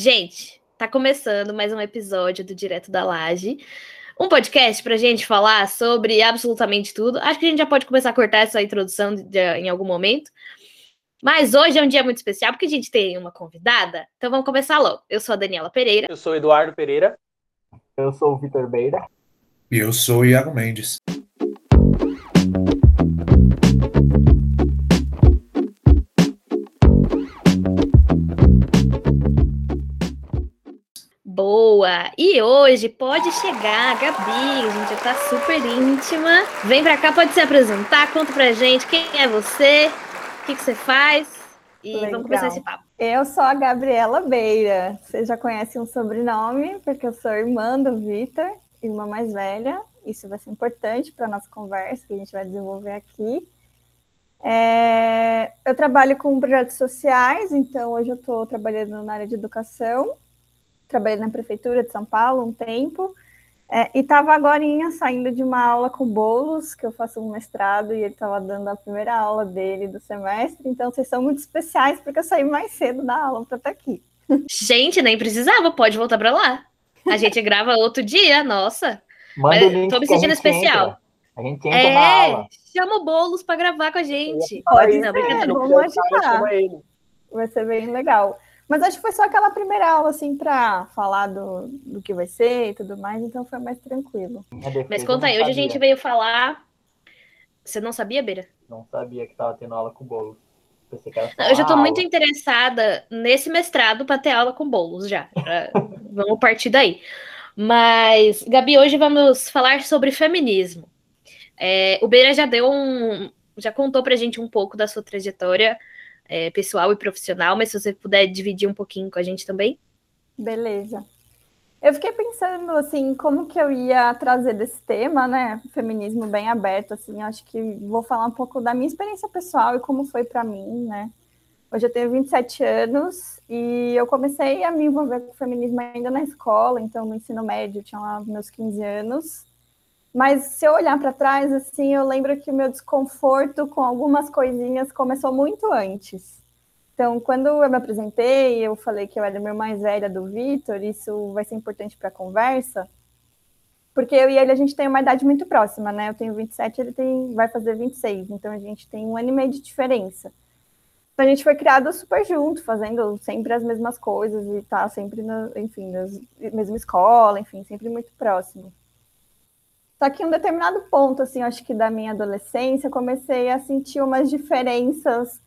Gente, tá começando mais um episódio do Direto da Laje. Um podcast pra gente falar sobre absolutamente tudo. Acho que a gente já pode começar a cortar essa introdução de, de, em algum momento. Mas hoje é um dia muito especial porque a gente tem uma convidada. Então vamos começar logo. Eu sou a Daniela Pereira. Eu sou o Eduardo Pereira. Eu sou o Vitor Beira. E eu sou o Iago Mendes. Boa! E hoje pode chegar a Gabi, a gente já tá super íntima. Vem pra cá, pode se apresentar, conta pra gente quem é você, o que, que você faz. E Legal. vamos começar esse papo. Eu sou a Gabriela Beira. Você já conhece um sobrenome, porque eu sou irmã do Vitor, irmã mais velha. Isso vai ser importante para a nossa conversa, que a gente vai desenvolver aqui. É... Eu trabalho com projetos sociais, então hoje eu estou trabalhando na área de educação trabalhei na prefeitura de São Paulo um tempo, é, e estava agora saindo de uma aula com Bolos, que eu faço um mestrado, e ele estava dando a primeira aula dele do semestre, então vocês são muito especiais, porque eu saí mais cedo da aula para estar aqui. Gente, nem precisava, pode voltar para lá. A gente grava outro dia, nossa. Manda o link Tô me sentindo especial. entra. A gente entra É, na aula. chama o Boulos para gravar com a gente. Pode Não, brincadeira. vamos ajudar. Vai ser bem legal. Mas acho que foi só aquela primeira aula, assim, para falar do, do que vai ser e tudo mais, então foi mais tranquilo. Defesa, Mas conta aí, hoje a gente veio falar. Você não sabia, Beira? Não sabia que tava tendo aula com o bolo. Pensei que era só Não, eu já aula. muito interessada nesse mestrado para ter aula com bolos já. Vamos partir daí. Mas, Gabi, hoje vamos falar sobre feminismo. É, o Beira já deu um. já contou pra gente um pouco da sua trajetória é, pessoal e profissional, mas se você puder dividir um pouquinho com a gente também. Beleza. Eu fiquei pensando, assim, como que eu ia trazer desse tema, né? Feminismo bem aberto, assim. Acho que vou falar um pouco da minha experiência pessoal e como foi para mim, né? Hoje eu tenho 27 anos e eu comecei a me envolver com o feminismo ainda na escola, então no ensino médio, tinha lá meus 15 anos. Mas se eu olhar para trás, assim, eu lembro que o meu desconforto com algumas coisinhas começou muito antes. Então, quando eu me apresentei, eu falei que eu era a irmã mais velha do Vitor, isso vai ser importante para a conversa, porque eu e ele, a gente tem uma idade muito próxima, né? Eu tenho 27, ele tem, vai fazer 26, então a gente tem um ano e meio de diferença. Então, a gente foi criado super junto, fazendo sempre as mesmas coisas e tá sempre, enfim, na mesma escola, enfim, sempre muito próximo. Só que em um determinado ponto, assim, acho que da minha adolescência, comecei a sentir umas diferenças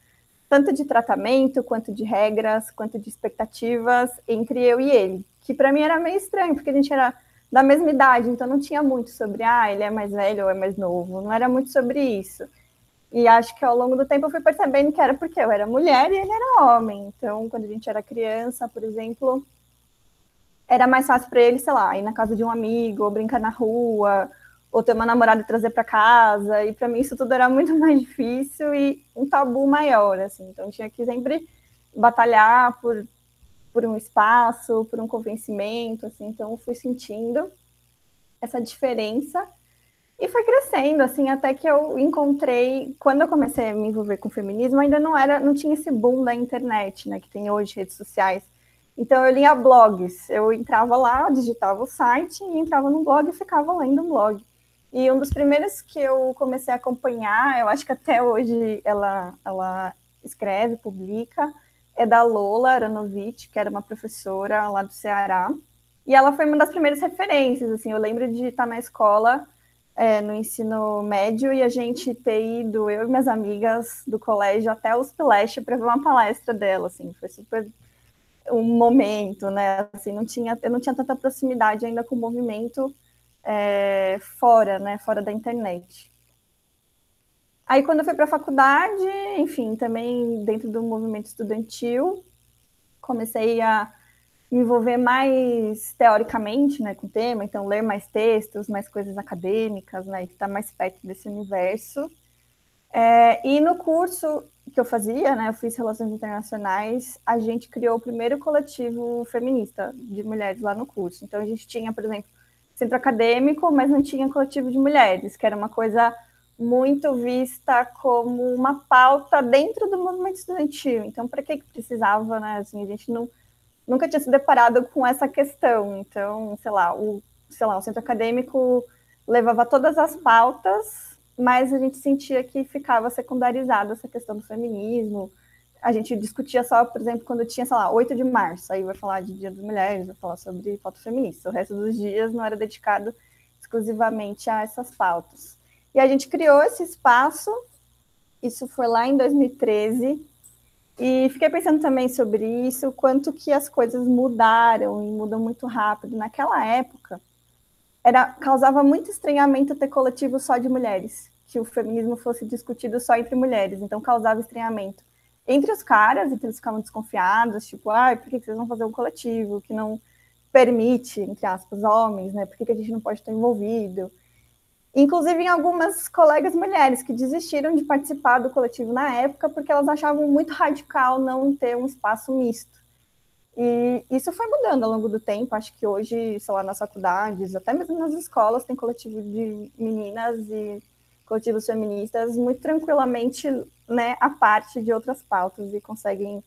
tanto de tratamento, quanto de regras, quanto de expectativas entre eu e ele, que para mim era meio estranho, porque a gente era da mesma idade, então não tinha muito sobre, ah, ele é mais velho ou é mais novo, não era muito sobre isso. E acho que ao longo do tempo eu fui percebendo que era porque eu era mulher e ele era homem. Então, quando a gente era criança, por exemplo, era mais fácil para ele, sei lá, ir na casa de um amigo, ou brincar na rua, ou ter uma namorada e trazer para casa, e para mim isso tudo era muito mais difícil e um tabu maior, assim. Então tinha que sempre batalhar por, por um espaço, por um convencimento, assim. Então fui sentindo essa diferença e foi crescendo, assim, até que eu encontrei, quando eu comecei a me envolver com feminismo, ainda não era, não tinha esse boom da internet, né, que tem hoje redes sociais. Então eu lia blogs, eu entrava lá, digitava o site e entrava no blog e ficava lendo um blog. E um dos primeiros que eu comecei a acompanhar, eu acho que até hoje ela, ela escreve, publica, é da Lola Aranovich, que era uma professora lá do Ceará. E ela foi uma das primeiras referências, assim, eu lembro de estar na escola, é, no ensino médio, e a gente ter ido, eu e minhas amigas do colégio, até os Splash para ver uma palestra dela, assim, foi super um momento, né, assim, não tinha, eu não tinha tanta proximidade ainda com o movimento é, fora, né, fora da internet. Aí quando eu fui para a faculdade, enfim, também dentro do movimento estudantil, comecei a me envolver mais teoricamente, né, com o tema, então ler mais textos, mais coisas acadêmicas, né, estar mais perto desse universo. É, e no curso que eu fazia, né, eu fiz Relações Internacionais, a gente criou o primeiro coletivo feminista de mulheres lá no curso. Então a gente tinha, por exemplo, centro acadêmico, mas não tinha coletivo de mulheres, que era uma coisa muito vista como uma pauta dentro do movimento estudantil. Então, para que que precisava, né? Assim, a gente não, nunca tinha se deparado com essa questão. Então, sei lá, o, sei lá, o centro acadêmico levava todas as pautas, mas a gente sentia que ficava secundarizada essa questão do feminismo. A gente discutia só, por exemplo, quando tinha, sei lá, 8 de março, aí vai falar de Dia das Mulheres, vai falar sobre pauta feminista. O resto dos dias não era dedicado exclusivamente a essas pautas. E a gente criou esse espaço, isso foi lá em 2013, e fiquei pensando também sobre isso, quanto que as coisas mudaram e mudam muito rápido. Naquela época, era causava muito estranhamento ter coletivo só de mulheres, que o feminismo fosse discutido só entre mulheres, então causava estranhamento. Entre os caras, e que eles ficavam desconfiados, tipo, ah, por que vocês vão fazer um coletivo que não permite, entre aspas, homens, né? Por que a gente não pode estar envolvido? Inclusive em algumas colegas mulheres que desistiram de participar do coletivo na época porque elas achavam muito radical não ter um espaço misto. E isso foi mudando ao longo do tempo. Acho que hoje, sei lá, nas faculdades, até mesmo nas escolas, tem coletivo de meninas e coletivos feministas muito tranquilamente né, a parte de outras pautas e conseguem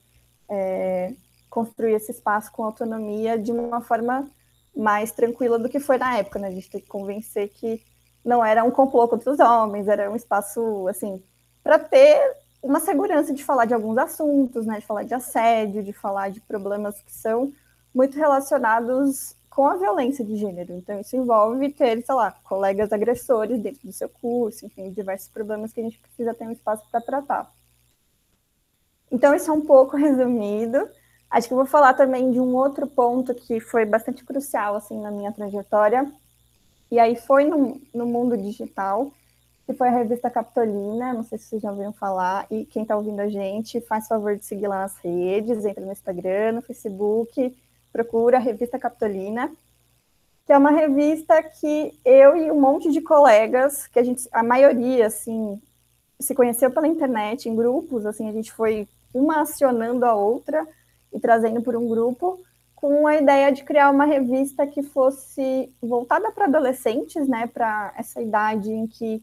é, construir esse espaço com autonomia de uma forma mais tranquila do que foi na época. Né? A gente tem que convencer que não era um complô contra os homens, era um espaço, assim, para ter uma segurança de falar de alguns assuntos, né, de falar de assédio, de falar de problemas que são muito relacionados com a violência de gênero. Então, isso envolve ter, sei lá, colegas agressores dentro do seu curso, enfim, diversos problemas que a gente precisa ter um espaço para tratar. Então, isso é um pouco resumido. Acho que eu vou falar também de um outro ponto que foi bastante crucial, assim, na minha trajetória, e aí foi no, no mundo digital, que foi a revista Capitolina, não sei se vocês já ouviram falar, e quem está ouvindo a gente, faz favor de seguir lá nas redes, entra no Instagram, no Facebook, procura a revista Capitolina, que é uma revista que eu e um monte de colegas, que a gente, a maioria, assim, se conheceu pela internet, em grupos, assim, a gente foi uma acionando a outra e trazendo por um grupo, com a ideia de criar uma revista que fosse voltada para adolescentes, né, para essa idade em que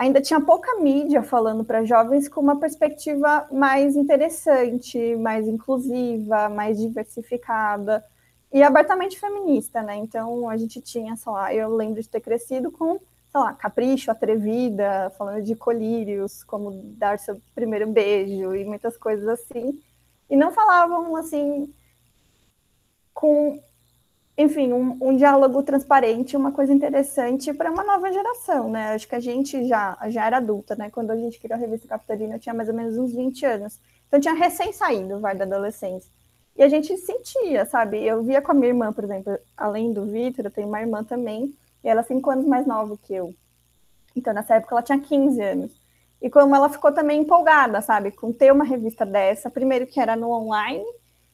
ainda tinha pouca mídia falando para jovens com uma perspectiva mais interessante, mais inclusiva, mais diversificada e abertamente feminista, né? Então a gente tinha, sei lá, eu lembro de ter crescido com, sei lá, capricho, atrevida, falando de colírios, como dar seu primeiro beijo e muitas coisas assim. E não falavam assim com, enfim, um, um diálogo transparente, uma coisa interessante para uma nova geração, né? Acho que a gente já, já era adulta, né? Quando a gente criou a revista Capitalina, eu tinha mais ou menos uns 20 anos. Então, tinha recém saído, vai, da adolescência. E a gente sentia, sabe? Eu via com a minha irmã, por exemplo, além do Vitor, eu tenho uma irmã também, e ela é cinco anos mais nova que eu. Então, nessa época, ela tinha 15 anos. E como ela ficou também empolgada, sabe? Com ter uma revista dessa, primeiro que era no online,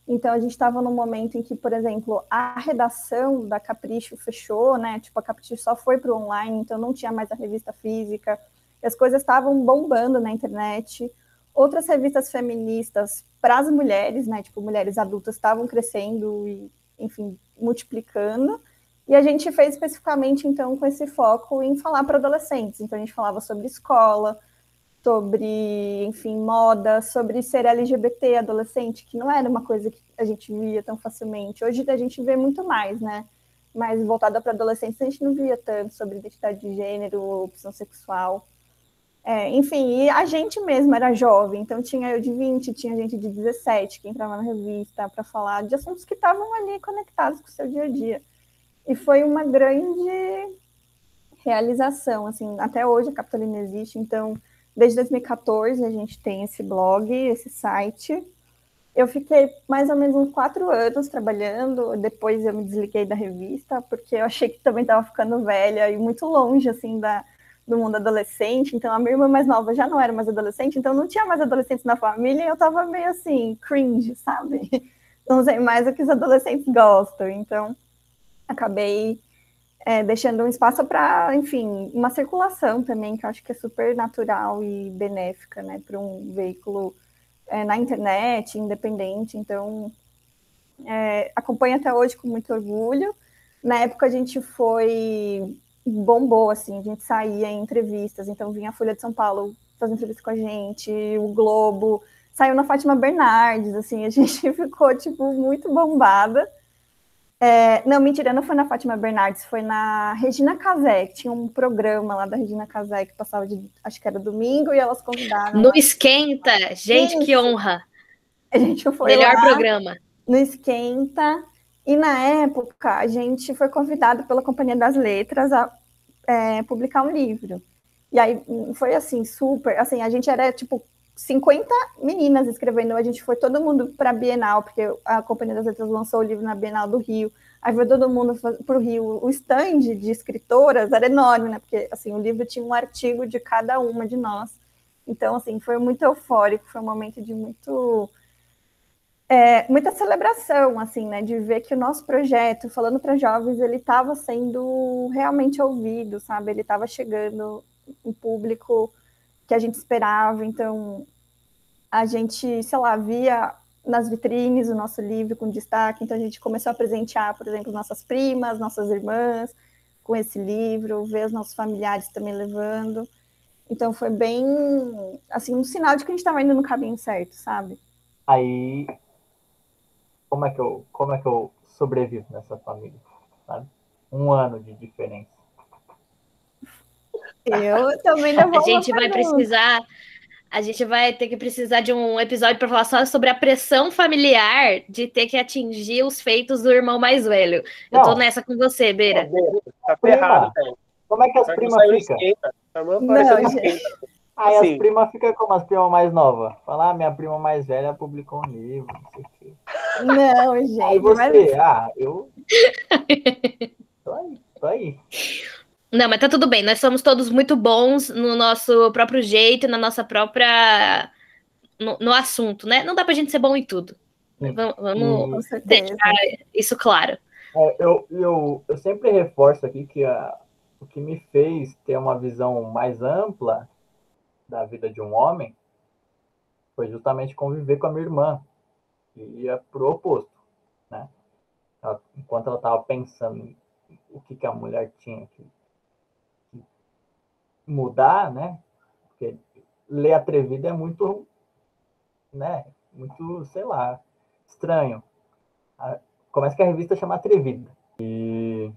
então a gente estava num momento em que, por exemplo, a redação da Capricho fechou, né? Tipo, a Capricho só foi para o online, então não tinha mais a revista física. as coisas estavam bombando na internet. Outras revistas feministas para as mulheres, né? Tipo, mulheres adultas estavam crescendo e, enfim, multiplicando. E a gente fez especificamente, então, com esse foco em falar para adolescentes. Então, a gente falava sobre escola, sobre, enfim, moda, sobre ser LGBT adolescente, que não era uma coisa que a gente via tão facilmente. Hoje a gente vê muito mais, né? Mas voltada para adolescentes, a gente não via tanto sobre identidade de gênero, opção sexual. É, enfim, e a gente mesmo era jovem, então tinha eu de 20, tinha gente de 17 que entrava na revista para falar de assuntos que estavam ali conectados com o seu dia a dia. E foi uma grande realização, assim, até hoje a Capitolina existe, então Desde 2014 a gente tem esse blog, esse site. Eu fiquei mais ou menos uns quatro anos trabalhando, depois eu me desliguei da revista, porque eu achei que também estava ficando velha e muito longe, assim, da, do mundo adolescente. Então, a minha irmã mais nova já não era mais adolescente, então não tinha mais adolescentes na família e eu estava meio assim, cringe, sabe? Não sei mais o que os adolescentes gostam. Então, acabei é, deixando um espaço para, enfim, uma circulação também, que eu acho que é super natural e benéfica, né, para um veículo é, na internet, independente. Então, é, acompanho até hoje com muito orgulho. Na época a gente foi bombou, assim, a gente saía em entrevistas, então vinha a Folha de São Paulo fazer entrevista com a gente, o Globo, saiu na Fátima Bernardes, assim, a gente ficou, tipo, muito bombada. É, não, mentira, não foi na Fátima Bernardes, foi na Regina Casé, que tinha um programa lá da Regina Casé que passava de, acho que era domingo, e elas convidaram. No Esquenta, gente, Isso. que honra. A gente foi Melhor lá, programa. No Esquenta, e na época a gente foi convidado pela Companhia das Letras a é, publicar um livro. E aí foi assim, super, assim, a gente era tipo 50 meninas escrevendo, a gente foi todo mundo para a Bienal, porque a Companhia das Letras lançou o livro na Bienal do Rio, aí foi todo mundo para o Rio. O stand de escritoras era enorme, né? Porque assim, o livro tinha um artigo de cada uma de nós. Então, assim, foi muito eufórico, foi um momento de muito é, muita celebração, assim, né? De ver que o nosso projeto, falando para jovens, ele estava sendo realmente ouvido, sabe? Ele estava chegando em público que a gente esperava. Então, a gente, sei lá, via nas vitrines o nosso livro com destaque. Então, a gente começou a presentear, por exemplo, nossas primas, nossas irmãs com esse livro, ver os nossos familiares também levando. Então, foi bem, assim, um sinal de que a gente estava indo no caminho certo, sabe? Aí, como é que eu, como é que eu sobrevivo nessa família, sabe? Um ano de diferença. Eu também não vou. A gente vai precisar. A gente vai ter que precisar de um episódio para falar só sobre a pressão familiar de ter que atingir os feitos do irmão mais velho. Eu tô nessa com você, Beira. Tá ferrado, Como é que as primas ficam? Não, gente. Aí as primas ficam como as primas mais novas. Falar, ah, minha prima mais velha publicou um livro, não sei o quê. Não, gente. Aí você, mas... ah, eu. tô aí, tô aí. Não, mas tá tudo bem. Nós somos todos muito bons no nosso próprio jeito, na nossa própria. No, no assunto, né? Não dá pra gente ser bom em tudo. Vamos, vamos deixar isso claro. É, eu, eu, eu sempre reforço aqui que a, o que me fez ter uma visão mais ampla da vida de um homem foi justamente conviver com a minha irmã, que ia pro oposto, né? Ela, enquanto ela estava pensando o que, que a mulher tinha que mudar, né? Porque ler Atrevida é muito, né? Muito, sei lá, estranho. Começa que a revista chama Atrevida. E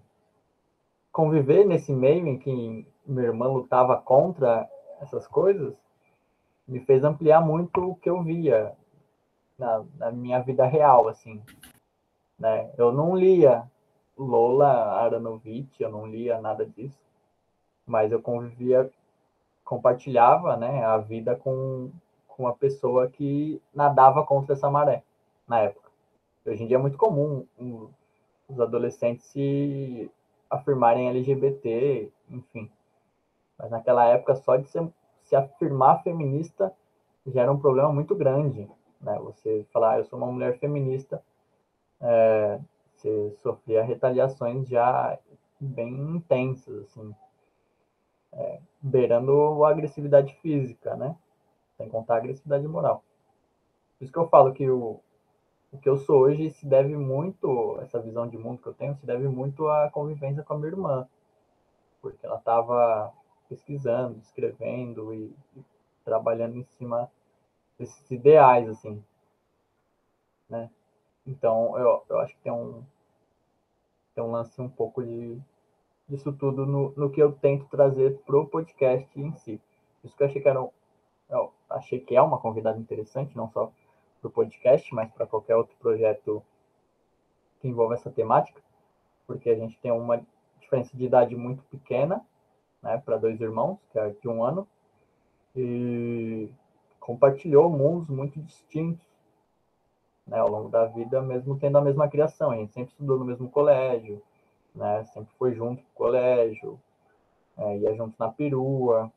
conviver nesse meio em que minha irmã lutava contra essas coisas me fez ampliar muito o que eu via na, na minha vida real, assim. Né? Eu não lia Lola Aranovich, eu não lia nada disso mas eu convivia, compartilhava né, a vida com, com uma pessoa que nadava contra essa maré na época. Hoje em dia é muito comum um, os adolescentes se afirmarem LGBT, enfim. Mas naquela época, só de se, se afirmar feminista já era um problema muito grande. Né? Você falar, ah, eu sou uma mulher feminista, é, você sofria retaliações já bem intensas, assim é, beirando a agressividade física, né? Sem contar a agressividade moral. Por isso que eu falo que o, o que eu sou hoje se deve muito, essa visão de mundo que eu tenho, se deve muito à convivência com a minha irmã. Porque ela estava pesquisando, escrevendo e, e, trabalhando em cima desses ideais, assim. Né? Então, eu, eu acho que tem um, tem um lance um pouco de disso tudo no, no que eu tento trazer pro podcast em si. Isso que eu achei que era um, eu achei que é uma convidada interessante, não só pro podcast, mas para qualquer outro projeto que envolva essa temática, porque a gente tem uma diferença de idade muito pequena, né, para dois irmãos, que é de um ano, e compartilhou mundos muito distintos né, ao longo da vida, mesmo tendo a mesma criação. A gente sempre estudou no mesmo colégio, né? Sempre foi junto pro colégio, é, ia junto na perua.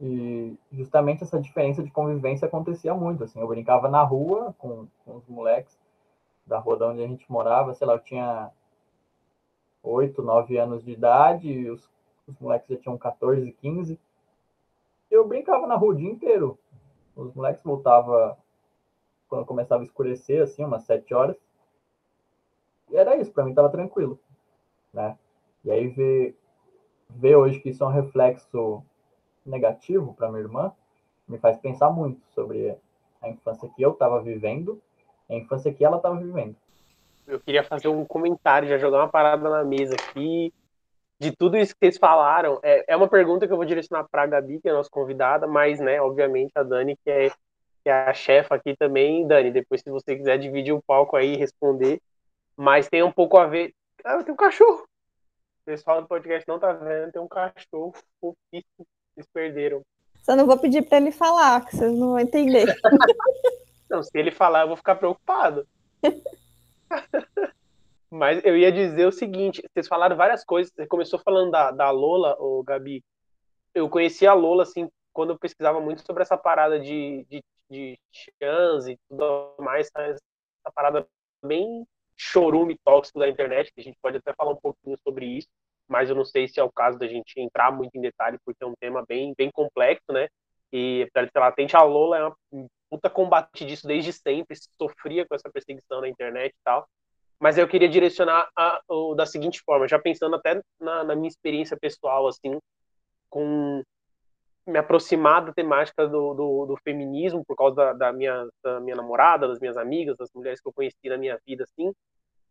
E justamente essa diferença de convivência acontecia muito, assim. Eu brincava na rua com, com os moleques da rua de onde a gente morava, sei lá, eu tinha oito, nove anos de idade, e os, os moleques já tinham 14, 15. Eu brincava na rua o dia inteiro. Os moleques voltavam quando começava a escurecer, assim, umas sete horas. E era isso, para mim tava tranquilo né? E aí ver, ver hoje que isso é um reflexo negativo para minha irmã me faz pensar muito sobre A infância que eu estava vivendo, a infância que ela estava vivendo. Eu queria fazer um comentário, já jogar uma parada na mesa aqui. De tudo isso que vocês falaram, é, é uma pergunta que eu vou direcionar para a Gabi, que é a nossa convidada, mas, né, obviamente, a Dani, que é, que é a chefa aqui também. Dani, depois, se você quiser dividir o palco aí e responder. Mas tem um pouco a ver. Ah, tem um cachorro. O pessoal do podcast não tá vendo, tem um cachorro fofíssimo. Vocês perderam. Só não vou pedir para ele falar, que vocês não vão entender. não, se ele falar, eu vou ficar preocupado. Mas eu ia dizer o seguinte: vocês falaram várias coisas. Você começou falando da, da Lola, o Gabi. Eu conheci a Lola, assim, quando eu pesquisava muito sobre essa parada de, de, de chance e tudo mais, essa parada bem chorume tóxico da internet, que a gente pode até falar um pouquinho sobre isso, mas eu não sei se é o caso da gente entrar muito em detalhe, porque é um tema bem, bem complexo, né? E, de ser latente, a Lola é uma puta combate disso desde sempre, sofria com essa perseguição na internet e tal. Mas eu queria direcionar a, o, da seguinte forma, já pensando até na, na minha experiência pessoal, assim, com me aproximar da temática do, do, do feminismo por causa da, da, minha, da minha namorada, das minhas amigas, das mulheres que eu conheci na minha vida, assim.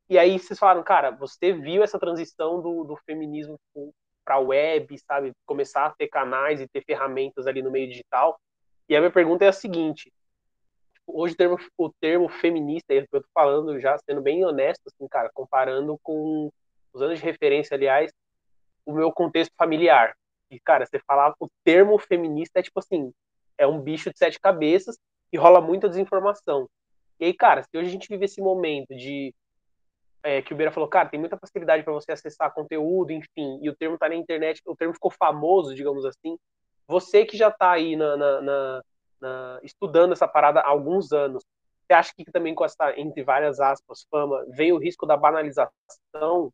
E aí vocês falaram, cara, você viu essa transição do, do feminismo para a web, sabe? Começar a ter canais e ter ferramentas ali no meio digital. E a minha pergunta é a seguinte: hoje o termo, o termo feminista, é eu tô falando já, sendo bem honesto, assim, cara, comparando com os anos de referência, aliás, o meu contexto familiar. E, cara, você falar o termo feminista é tipo assim, é um bicho de sete cabeças e rola muita desinformação. E aí, cara, se hoje a gente vive esse momento de é, que o Beira falou, cara, tem muita facilidade para você acessar conteúdo, enfim, e o termo tá na internet, o termo ficou famoso, digamos assim. Você que já tá aí na, na, na, na estudando essa parada há alguns anos, você acha que também com essa, entre várias aspas, fama, vem o risco da banalização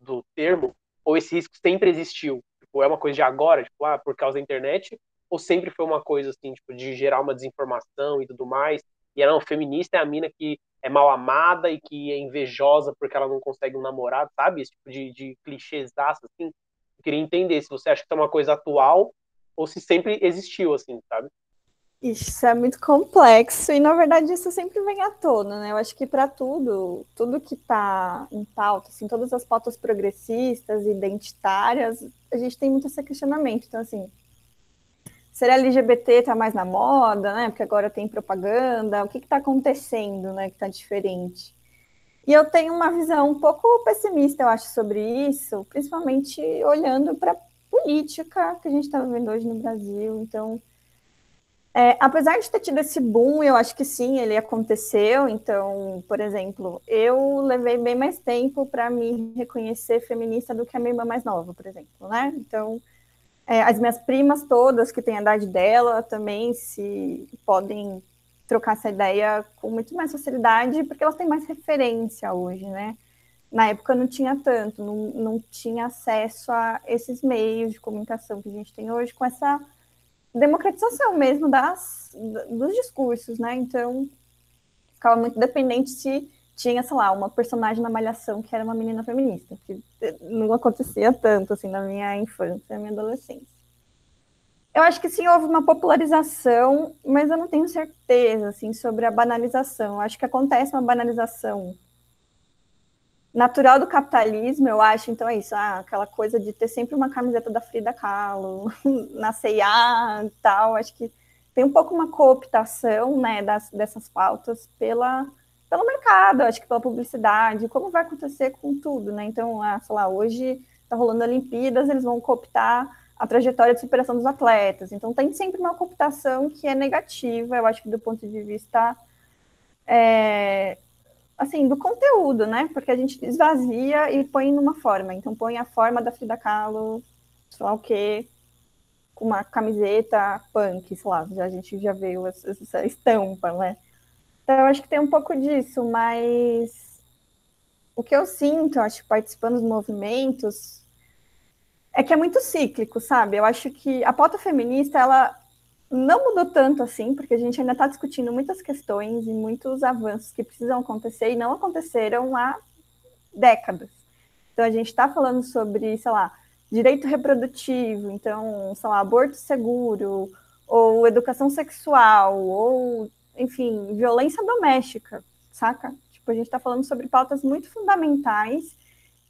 do termo? Ou esse risco sempre existiu? Tipo, é uma coisa de agora, tipo, ah, por causa da internet? Ou sempre foi uma coisa, assim, tipo, de gerar uma desinformação e tudo mais? E é, não, feminista é a mina que é mal amada e que é invejosa porque ela não consegue um namorado, sabe? Esse tipo de, de clichêsaço, assim. Eu queria entender se você acha que é uma coisa atual ou se sempre existiu, assim, sabe? Isso é muito complexo e, na verdade, isso sempre vem à tona, né? Eu acho que para tudo, tudo que está em pauta, assim, todas as pautas progressistas, identitárias, a gente tem muito esse questionamento. Então, assim, ser LGBT está mais na moda, né? Porque agora tem propaganda. O que está acontecendo, né? Que está diferente. E eu tenho uma visão um pouco pessimista, eu acho, sobre isso, principalmente olhando para a política que a gente está vivendo hoje no Brasil. Então, é, apesar de ter tido esse boom, eu acho que sim, ele aconteceu. Então, por exemplo, eu levei bem mais tempo para me reconhecer feminista do que a minha irmã mais nova, por exemplo, né? Então, é, as minhas primas todas, que têm a idade dela, também se podem trocar essa ideia com muito mais facilidade, porque elas têm mais referência hoje, né? Na época não tinha tanto, não, não tinha acesso a esses meios de comunicação que a gente tem hoje, com essa democratização mesmo das, dos discursos, né? Então, ficava muito dependente se tinha, sei lá, uma personagem na Malhação que era uma menina feminista, que não acontecia tanto, assim, na minha infância, na minha adolescência. Eu acho que sim, houve uma popularização, mas eu não tenho certeza, assim, sobre a banalização. Eu acho que acontece uma banalização natural do capitalismo, eu acho, então é isso, ah, aquela coisa de ter sempre uma camiseta da Frida Kahlo, na C&A e tal, acho que tem um pouco uma cooptação, né, das, dessas pautas pela pelo mercado, acho que pela publicidade, como vai acontecer com tudo, né? Então, ah, sei lá, hoje está rolando Olimpíadas, eles vão cooptar a trajetória de superação dos atletas. Então, tem sempre uma cooptação que é negativa, eu acho que do ponto de vista é, assim, do conteúdo, né? Porque a gente esvazia e põe numa forma. Então, põe a forma da Frida Kahlo, sei lá o quê, com uma camiseta punk, sei lá, já, a gente já viu essa, estampa, né? Então, eu acho que tem um pouco disso, mas o que eu sinto, acho, participando dos movimentos, é que é muito cíclico, sabe? Eu acho que a pauta feminista, ela não mudou tanto assim, porque a gente ainda está discutindo muitas questões e muitos avanços que precisam acontecer e não aconteceram há décadas. Então, a gente está falando sobre, sei lá, direito reprodutivo, então, sei lá, aborto seguro, ou educação sexual, ou enfim, violência doméstica, saca? Tipo, a gente está falando sobre pautas muito fundamentais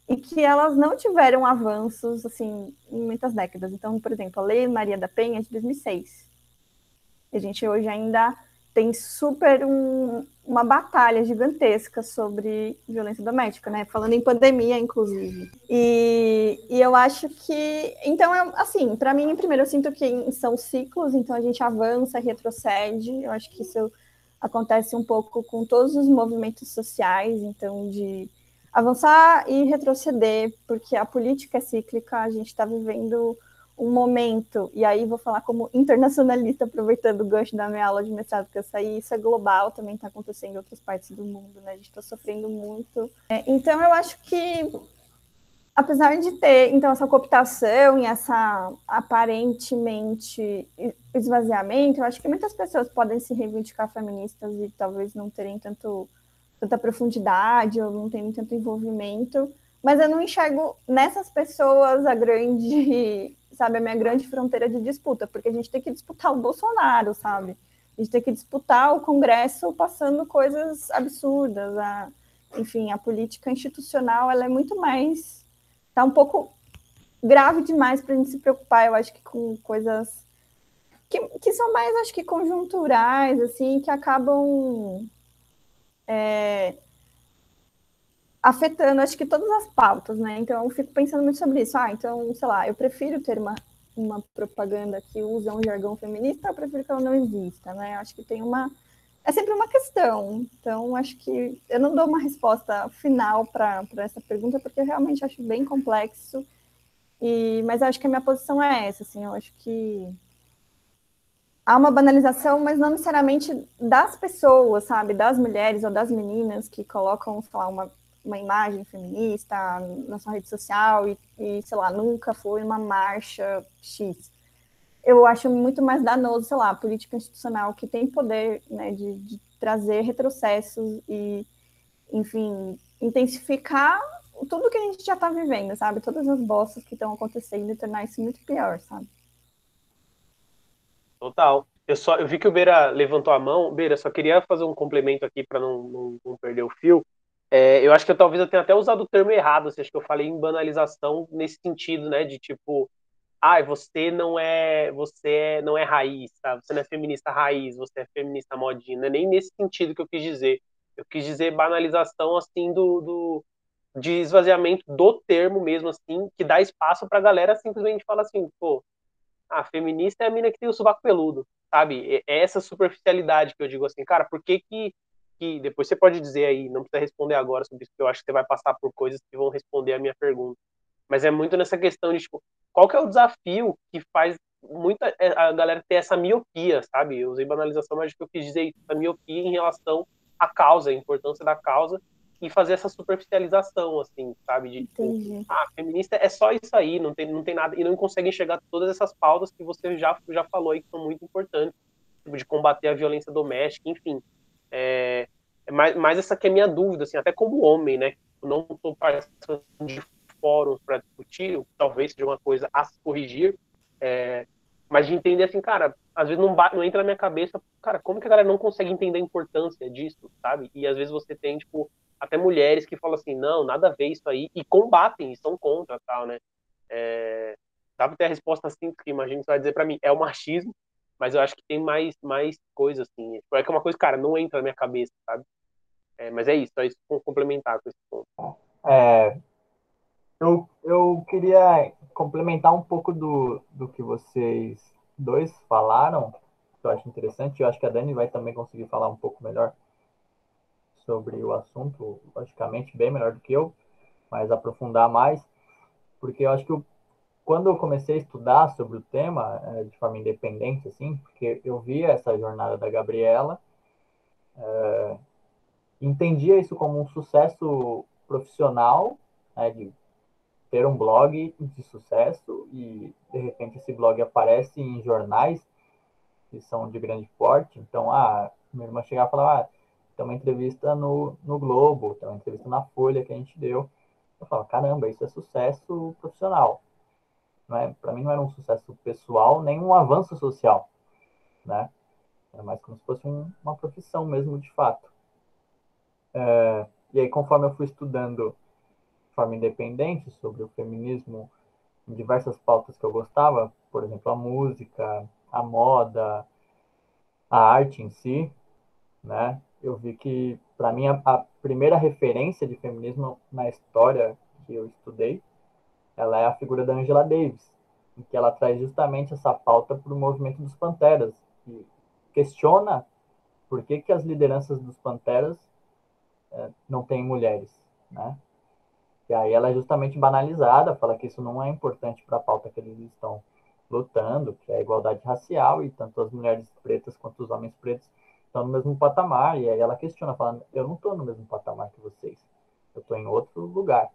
e que elas não tiveram avanços, assim, em muitas décadas. Então, por exemplo, a Lei Maria da Penha de 2006. A gente hoje ainda tem super um, uma batalha gigantesca sobre violência doméstica, né? Falando em pandemia, inclusive. E, e eu acho que. Então, é, assim, para mim, primeiro, eu sinto que são ciclos, então a gente avança, retrocede. Eu acho que isso acontece um pouco com todos os movimentos sociais, então, de avançar e retroceder, porque a política é cíclica, a gente está vivendo um momento, e aí vou falar como internacionalista, aproveitando o gancho da minha aula de mestrado que eu saí, isso é global, também está acontecendo em outras partes do mundo, né? A gente está sofrendo muito. É, então, eu acho que, apesar de ter, então, essa cooptação e essa aparentemente esvaziamento, eu acho que muitas pessoas podem se reivindicar feministas e talvez não terem tanto, tanta profundidade ou não terem tanto envolvimento, mas eu não enxergo nessas pessoas a grande sabe, a minha grande fronteira de disputa, porque a gente tem que disputar o Bolsonaro, sabe? A gente tem que disputar o Congresso passando coisas absurdas. A, enfim, a política institucional ela é muito mais. Está um pouco grave demais para a gente se preocupar, eu acho que com coisas que, que são mais, acho que, conjunturais, assim, que acabam. É, afetando, acho que todas as pautas, né? Então eu fico pensando muito sobre isso. Ah, então, sei lá, eu prefiro ter uma, uma propaganda que usa um jargão feminista, eu prefiro que ela não exista, né? Eu acho que tem uma. É sempre uma questão. Então, acho que eu não dou uma resposta final para essa pergunta, porque eu realmente acho bem complexo. E, mas acho que a minha posição é essa, assim, eu acho que há uma banalização, mas não necessariamente das pessoas, sabe, das mulheres ou das meninas que colocam, sei lá, uma uma imagem feminista na sua rede social e, e, sei lá, nunca foi uma marcha X. Eu acho muito mais danoso, sei lá, a política institucional que tem poder né, de, de trazer retrocessos e, enfim, intensificar tudo que a gente já está vivendo, sabe? Todas as bostas que estão acontecendo e tornar isso muito pior, sabe? Total. Eu só eu vi que o Beira levantou a mão. Beira, só queria fazer um complemento aqui para não, não, não, perder o fio. É, eu acho que eu, talvez eu tenha até usado o termo errado, assim, acho que eu falei em banalização nesse sentido, né, de tipo, ah, você não é, você é, não é raiz, tá? Você não é feminista raiz, você é feminista modinha, não é nem nesse sentido que eu quis dizer. Eu quis dizer banalização, assim, do, do de esvaziamento do termo mesmo, assim, que dá espaço pra galera simplesmente falar assim, pô, a feminista é a mina que tem o sovaco peludo, sabe? É essa superficialidade que eu digo assim, cara, por que que que depois você pode dizer aí, não precisa responder agora sobre isso, porque eu acho que você vai passar por coisas que vão responder a minha pergunta. Mas é muito nessa questão de, tipo, qual que é o desafio que faz muita é, a galera ter essa miopia, sabe? Eu usei banalização, mas eu quis dizer essa miopia em relação à causa, a importância da causa e fazer essa superficialização, assim, sabe? De, tipo, ah, feminista é só isso aí, não tem, não tem nada, e não consegue enxergar todas essas pautas que você já, já falou aí que são muito importantes, tipo, de combater a violência doméstica, enfim. É, é mais, mais essa é a minha dúvida, assim, até como homem, né? Não estou participando de fóruns para discutir, talvez seja uma coisa a se corrigir, é, mas de entender assim, cara, às vezes não, não entra na minha cabeça, cara, como que a galera não consegue entender a importância disso, sabe? E às vezes você tem, tipo, até mulheres que falam assim, não, nada a ver isso aí, e combatem, e são contra tal, né? É, dá ter a resposta assim, que imagina que você vai dizer para mim, é o machismo, mas eu acho que tem mais, mais coisas, assim. Tipo, é que é uma coisa, cara, não entra na minha cabeça, sabe? É, mas é isso, é isso complementar com esse ponto. É, eu, eu queria complementar um pouco do, do que vocês dois falaram, que eu acho interessante. Eu acho que a Dani vai também conseguir falar um pouco melhor sobre o assunto, logicamente, bem melhor do que eu, mas aprofundar mais, porque eu acho que o quando eu comecei a estudar sobre o tema é, de forma independente, assim, porque eu via essa jornada da Gabriela, é, entendia isso como um sucesso profissional, né, de ter um blog de sucesso e de repente esse blog aparece em jornais que são de grande porte. Então, ah, minha irmã chegava e falava, ah, tem uma entrevista no, no Globo, tem uma entrevista na Folha que a gente deu. Eu falava, caramba, isso é sucesso profissional é Para mim não era um sucesso pessoal, nem um avanço social, né? É mais como se fosse um, uma profissão mesmo, de fato. É, e aí, conforme eu fui estudando de forma independente sobre o feminismo em diversas pautas que eu gostava, por exemplo, a música, a moda, a arte em si, né? Eu vi que, para mim, a, a primeira referência de feminismo na história que eu estudei, ela é a figura da Angela Davis, em que ela traz justamente essa pauta para o movimento dos Panteras, e questiona por que, que as lideranças dos Panteras é, não têm mulheres, né? E aí ela é justamente banalizada, fala que isso não é importante para a pauta que eles estão lutando, que é a igualdade racial, e tanto as mulheres pretas quanto os homens pretos estão no mesmo patamar. E aí ela questiona, falando, eu não estou no mesmo patamar que vocês, eu estou em outro lugar.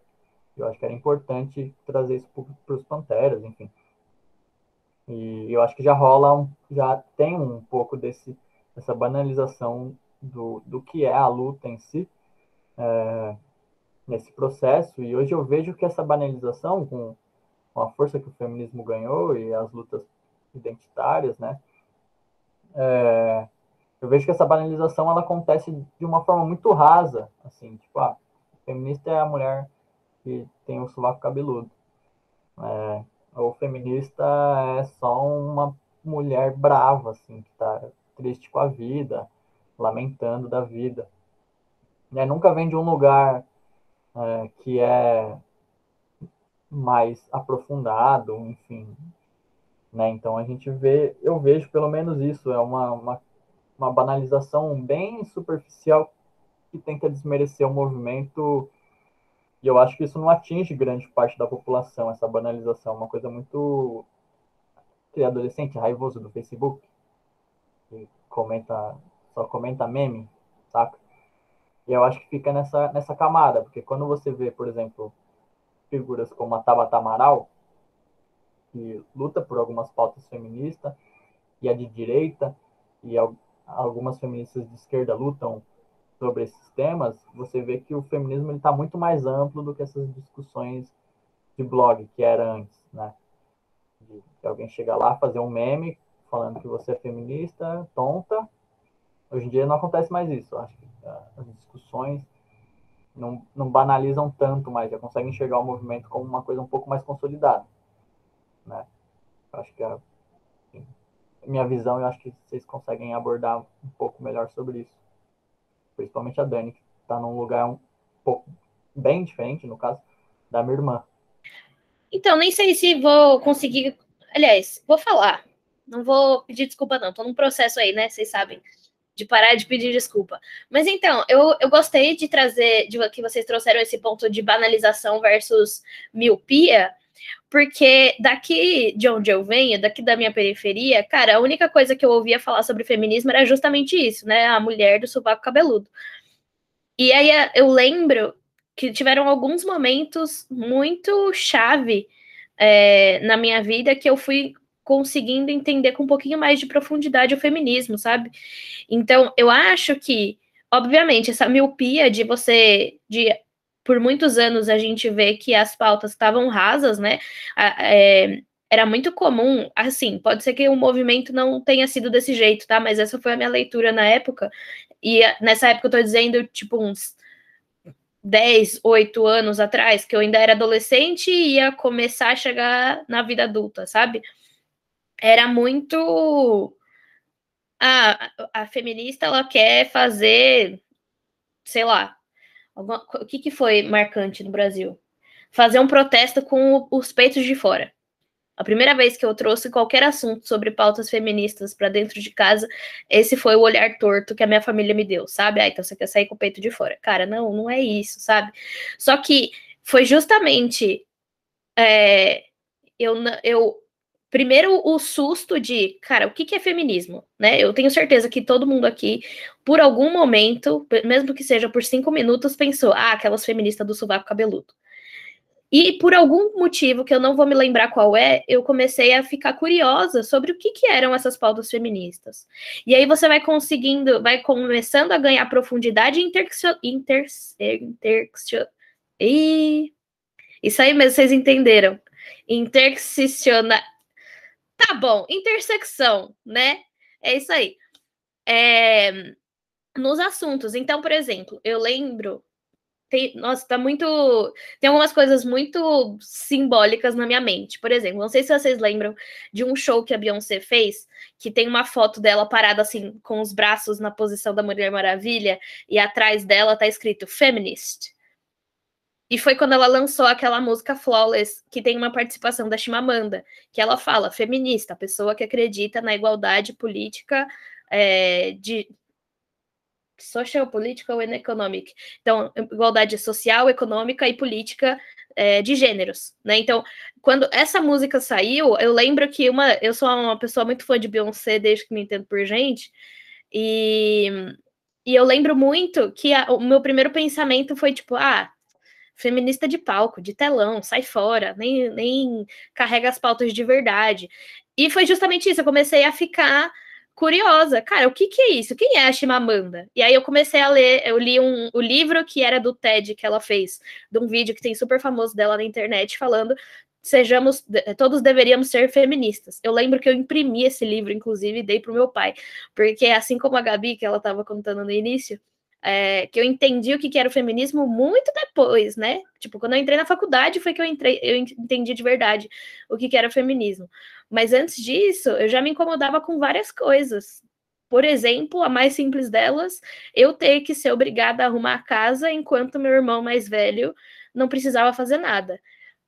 Eu acho que era importante trazer isso para os Panteras, enfim. E eu acho que já rola, um, já tem um pouco desse, dessa banalização do, do que é a luta em si, é, nesse processo. E hoje eu vejo que essa banalização, com, com a força que o feminismo ganhou e as lutas identitárias, né, é, eu vejo que essa banalização ela acontece de uma forma muito rasa, assim, tipo, ah, feminista é a mulher que tem o sovaco cabeludo. É, o feminista é só uma mulher brava, assim, que tá triste com a vida, lamentando da vida. É, nunca vem de um lugar é, que é mais aprofundado, enfim. Né? Então a gente vê, eu vejo pelo menos isso, é uma, uma, uma banalização bem superficial que tenta desmerecer o movimento e eu acho que isso não atinge grande parte da população, essa banalização, uma coisa muito aquele adolescente raivoso do Facebook, que comenta, só comenta meme, saca? E eu acho que fica nessa, nessa camada, porque quando você vê, por exemplo, figuras como a Tabata Amaral, que luta por algumas pautas feministas, e a de direita, e algumas feministas de esquerda lutam sobre esses temas, você vê que o feminismo está muito mais amplo do que essas discussões de blog que era antes, né? De, alguém chegar lá, fazer um meme falando que você é feminista, tonta. Hoje em dia não acontece mais isso. Acho que ah, as discussões não, não banalizam tanto mais, já conseguem enxergar o movimento como uma coisa um pouco mais consolidada, né? Acho que a minha visão, eu acho que vocês conseguem abordar um pouco melhor sobre isso principalmente a Dani, que está num lugar um pouco bem diferente, no caso, da minha irmã. Então, nem sei se vou conseguir. Aliás, vou falar. Não vou pedir desculpa, não. Tô num processo aí, né? Vocês sabem. De parar de pedir desculpa. Mas então, eu, eu gostei de trazer, de que vocês trouxeram esse ponto de banalização versus miopia, porque daqui de onde eu venho, daqui da minha periferia, cara, a única coisa que eu ouvia falar sobre feminismo era justamente isso, né? A mulher do sovaco cabeludo. E aí eu lembro que tiveram alguns momentos muito chave é, na minha vida que eu fui conseguindo entender com um pouquinho mais de profundidade o feminismo, sabe? Então, eu acho que, obviamente, essa miopia de você de por muitos anos a gente vê que as pautas estavam rasas, né? É, era muito comum, assim, pode ser que o movimento não tenha sido desse jeito, tá? Mas essa foi a minha leitura na época. E nessa época eu tô dizendo, tipo, uns 10, 8 anos atrás, que eu ainda era adolescente e ia começar a chegar na vida adulta, sabe? Era muito. Ah, a feminista ela quer fazer, sei lá, Alguma, o que, que foi marcante no Brasil? Fazer um protesto com os peitos de fora. A primeira vez que eu trouxe qualquer assunto sobre pautas feministas para dentro de casa, esse foi o olhar torto que a minha família me deu, sabe? Ah, então você quer sair com o peito de fora. Cara, não, não é isso, sabe? Só que foi justamente. É, eu, eu primeiro o susto de, cara, o que, que é feminismo, né? Eu tenho certeza que todo mundo aqui, por algum momento, mesmo que seja por cinco minutos, pensou, ah, aquelas feministas do sovaco cabeludo. E por algum motivo que eu não vou me lembrar qual é, eu comecei a ficar curiosa sobre o que, que eram essas pautas feministas. E aí você vai conseguindo, vai começando a ganhar profundidade interxio, inter, e isso aí mesmo, vocês entenderam. Intersecciona, Tá bom, intersecção, né? É isso aí. é, nos assuntos. Então, por exemplo, eu lembro tem, nossa, tá muito. Tem algumas coisas muito simbólicas na minha mente. Por exemplo, não sei se vocês lembram de um show que a Beyoncé fez, que tem uma foto dela parada assim, com os braços na posição da Mulher Maravilha, e atrás dela tá escrito Feminist. E foi quando ela lançou aquela música Flawless, que tem uma participação da Chimamanda, que ela fala feminista, pessoa que acredita na igualdade política é, de social, political and economic. Então, igualdade social, econômica e política é, de gêneros, né? Então, quando essa música saiu, eu lembro que uma, eu sou uma pessoa muito fã de Beyoncé desde que me entendo por gente, e, e eu lembro muito que a, o meu primeiro pensamento foi tipo, ah, feminista de palco, de telão, sai fora, nem, nem carrega as pautas de verdade. E foi justamente isso, eu comecei a ficar curiosa, cara, o que que é isso? Quem é a Chimamanda? E aí eu comecei a ler, eu li um, o livro que era do TED que ela fez, de um vídeo que tem super famoso dela na internet falando sejamos, todos deveríamos ser feministas. Eu lembro que eu imprimi esse livro, inclusive, e dei para o meu pai, porque assim como a Gabi, que ela estava contando no início, é, que eu entendi o que, era o feminismo muito depois, né? Tipo, quando eu entrei na faculdade foi que eu entrei, eu entendi de verdade o que, que era o feminismo. Mas antes disso, eu já me incomodava com várias coisas. Por exemplo, a mais simples delas, eu ter que ser obrigada a arrumar a casa enquanto meu irmão mais velho não precisava fazer nada.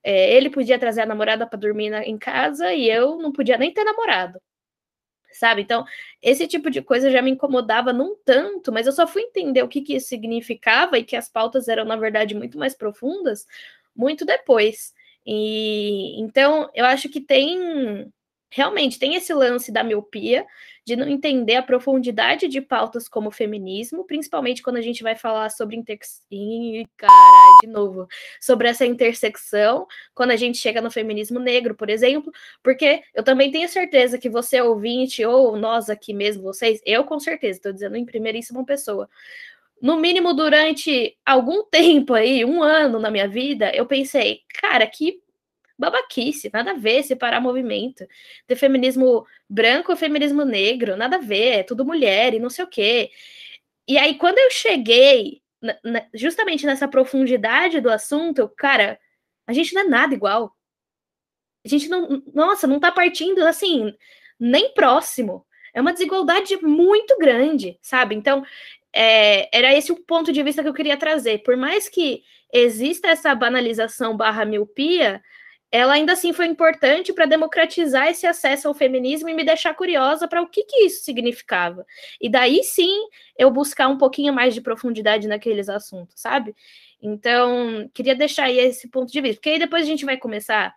É, ele podia trazer a namorada para dormir na, em casa e eu não podia nem ter namorado sabe? Então, esse tipo de coisa já me incomodava num tanto, mas eu só fui entender o que, que isso significava e que as pautas eram, na verdade, muito mais profundas muito depois. E então eu acho que tem realmente tem esse lance da miopia, de não entender a profundidade de pautas como o feminismo, principalmente quando a gente vai falar sobre inter... Caralho, de novo, sobre essa intersecção, quando a gente chega no feminismo negro, por exemplo, porque eu também tenho certeza que você ouvinte, ou nós aqui mesmo, vocês, eu com certeza, estou dizendo em primeiríssima pessoa, no mínimo durante algum tempo aí, um ano na minha vida, eu pensei, cara, que babaquice, nada a ver separar movimento. Ter feminismo branco ou feminismo negro, nada a ver, é tudo mulher e não sei o quê. E aí, quando eu cheguei na, na, justamente nessa profundidade do assunto, cara, a gente não é nada igual. A gente não, nossa, não tá partindo assim, nem próximo. É uma desigualdade muito grande, sabe? Então, é, era esse o ponto de vista que eu queria trazer. Por mais que exista essa banalização barra miopia, ela ainda assim foi importante para democratizar esse acesso ao feminismo e me deixar curiosa para o que, que isso significava. E daí sim eu buscar um pouquinho mais de profundidade naqueles assuntos, sabe? Então, queria deixar aí esse ponto de vista, porque aí depois a gente vai começar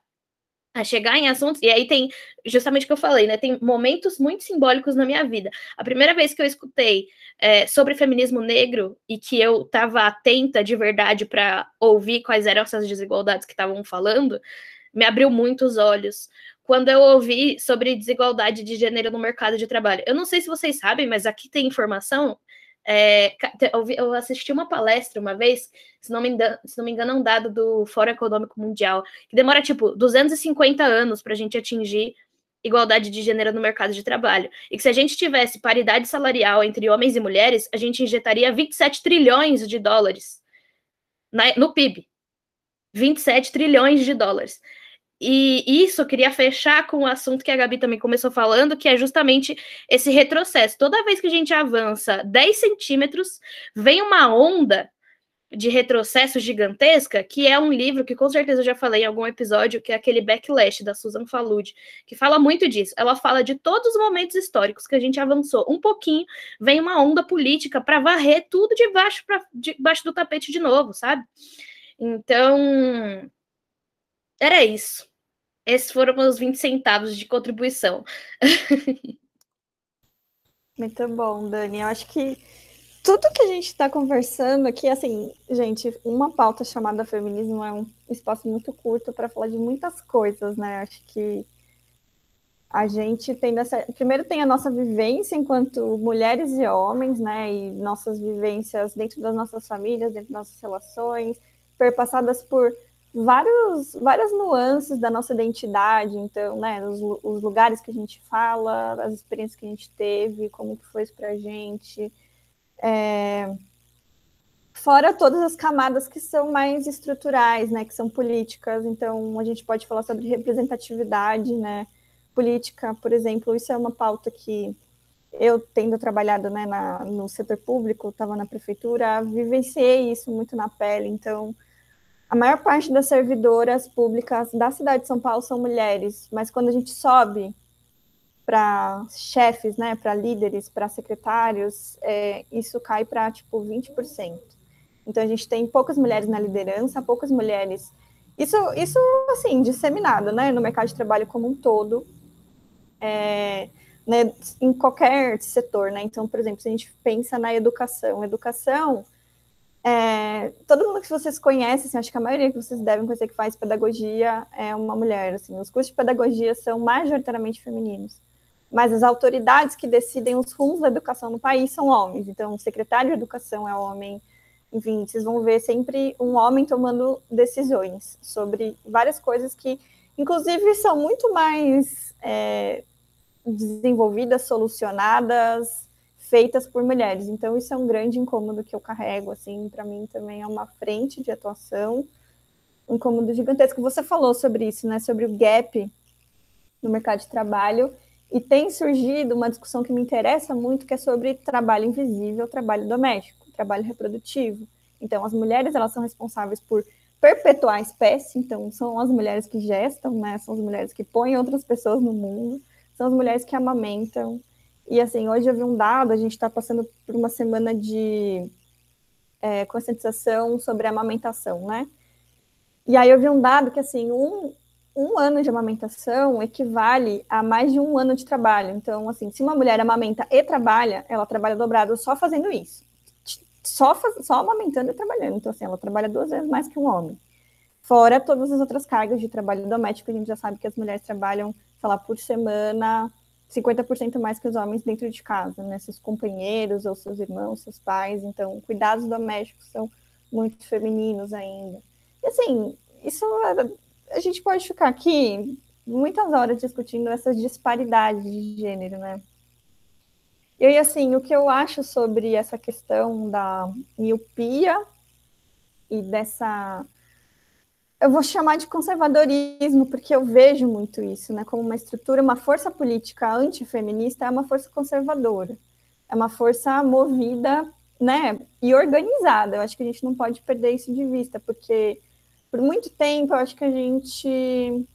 a chegar em assuntos, e aí tem justamente o que eu falei, né? Tem momentos muito simbólicos na minha vida. A primeira vez que eu escutei é, sobre feminismo negro e que eu estava atenta de verdade para ouvir quais eram essas desigualdades que estavam falando, me abriu muito os olhos quando eu ouvi sobre desigualdade de gênero no mercado de trabalho. Eu não sei se vocês sabem, mas aqui tem informação. É, eu assisti uma palestra uma vez, se não, me engano, se não me engano, é um dado do Fórum Econômico Mundial, que demora tipo 250 anos para a gente atingir igualdade de gênero no mercado de trabalho. E que se a gente tivesse paridade salarial entre homens e mulheres, a gente injetaria 27 trilhões de dólares no PIB. 27 trilhões de dólares. E isso eu queria fechar com o assunto que a Gabi também começou falando, que é justamente esse retrocesso. Toda vez que a gente avança 10 centímetros, vem uma onda de retrocesso gigantesca, que é um livro que com certeza eu já falei em algum episódio, que é aquele Backlash da Susan Falud, que fala muito disso. Ela fala de todos os momentos históricos que a gente avançou um pouquinho, vem uma onda política para varrer tudo pra, debaixo do tapete de novo, sabe? Então, era isso. Esses foram meus 20 centavos de contribuição. Muito bom, Dani. Eu acho que tudo que a gente está conversando aqui, assim, gente, uma pauta chamada feminismo é um espaço muito curto para falar de muitas coisas, né? Acho que a gente tem dessa. Primeiro tem a nossa vivência enquanto mulheres e homens, né? E nossas vivências dentro das nossas famílias, dentro das nossas relações, perpassadas por vários, várias nuances da nossa identidade, então, né, os, os, lugares que a gente fala, as experiências que a gente teve, como que foi isso para a gente, é... fora todas as camadas que são mais estruturais, né, que são políticas, então a gente pode falar sobre representatividade, né, política, por exemplo, isso é uma pauta que eu tendo trabalhado né, na, no setor público, estava na prefeitura, vivenciei isso muito na pele, então a maior parte das servidoras públicas da cidade de São Paulo são mulheres, mas quando a gente sobe para chefes, né, para líderes, para secretários, é, isso cai para tipo 20%. Então a gente tem poucas mulheres na liderança, poucas mulheres. Isso, isso assim, disseminado, né, no mercado de trabalho como um todo, é, né, em qualquer setor, né. Então, por exemplo, se a gente pensa na educação, educação é, todo mundo que vocês conhecem, assim, acho que a maioria que vocês devem conhecer que faz pedagogia é uma mulher. Assim, os cursos de pedagogia são majoritariamente femininos, mas as autoridades que decidem os rumos da educação no país são homens. Então, o secretário de educação é homem. Enfim, vocês vão ver sempre um homem tomando decisões sobre várias coisas que, inclusive, são muito mais é, desenvolvidas, solucionadas, feitas por mulheres. Então, isso é um grande incômodo que eu carrego, assim, para mim também é uma frente de atuação, um incômodo gigantesco. Você falou sobre isso, né, sobre o gap no mercado de trabalho, e tem surgido uma discussão que me interessa muito, que é sobre trabalho invisível, trabalho doméstico, trabalho reprodutivo. Então, as mulheres, elas são responsáveis por perpetuar a espécie, então são as mulheres que gestam, né, são as mulheres que põem outras pessoas no mundo, são as mulheres que amamentam, e assim, hoje eu vi um dado, a gente está passando por uma semana de é, conscientização sobre amamentação, né? E aí eu vi um dado que assim, um, um ano de amamentação equivale a mais de um ano de trabalho. Então, assim, se uma mulher amamenta e trabalha, ela trabalha dobrado só fazendo isso. Só, só amamentando e trabalhando. Então, assim, ela trabalha duas vezes mais que um homem. Fora todas as outras cargas de trabalho doméstico, a gente já sabe que as mulheres trabalham, sei lá, por semana 50% mais que os homens dentro de casa, né? Seus companheiros ou seus irmãos, seus pais. Então, cuidados domésticos são muito femininos ainda. E assim, isso a gente pode ficar aqui muitas horas discutindo essas disparidades de gênero, né? E assim, o que eu acho sobre essa questão da miopia e dessa eu vou chamar de conservadorismo, porque eu vejo muito isso, né? Como uma estrutura, uma força política antifeminista é uma força conservadora, é uma força movida, né? E organizada. Eu acho que a gente não pode perder isso de vista, porque por muito tempo eu acho que a gente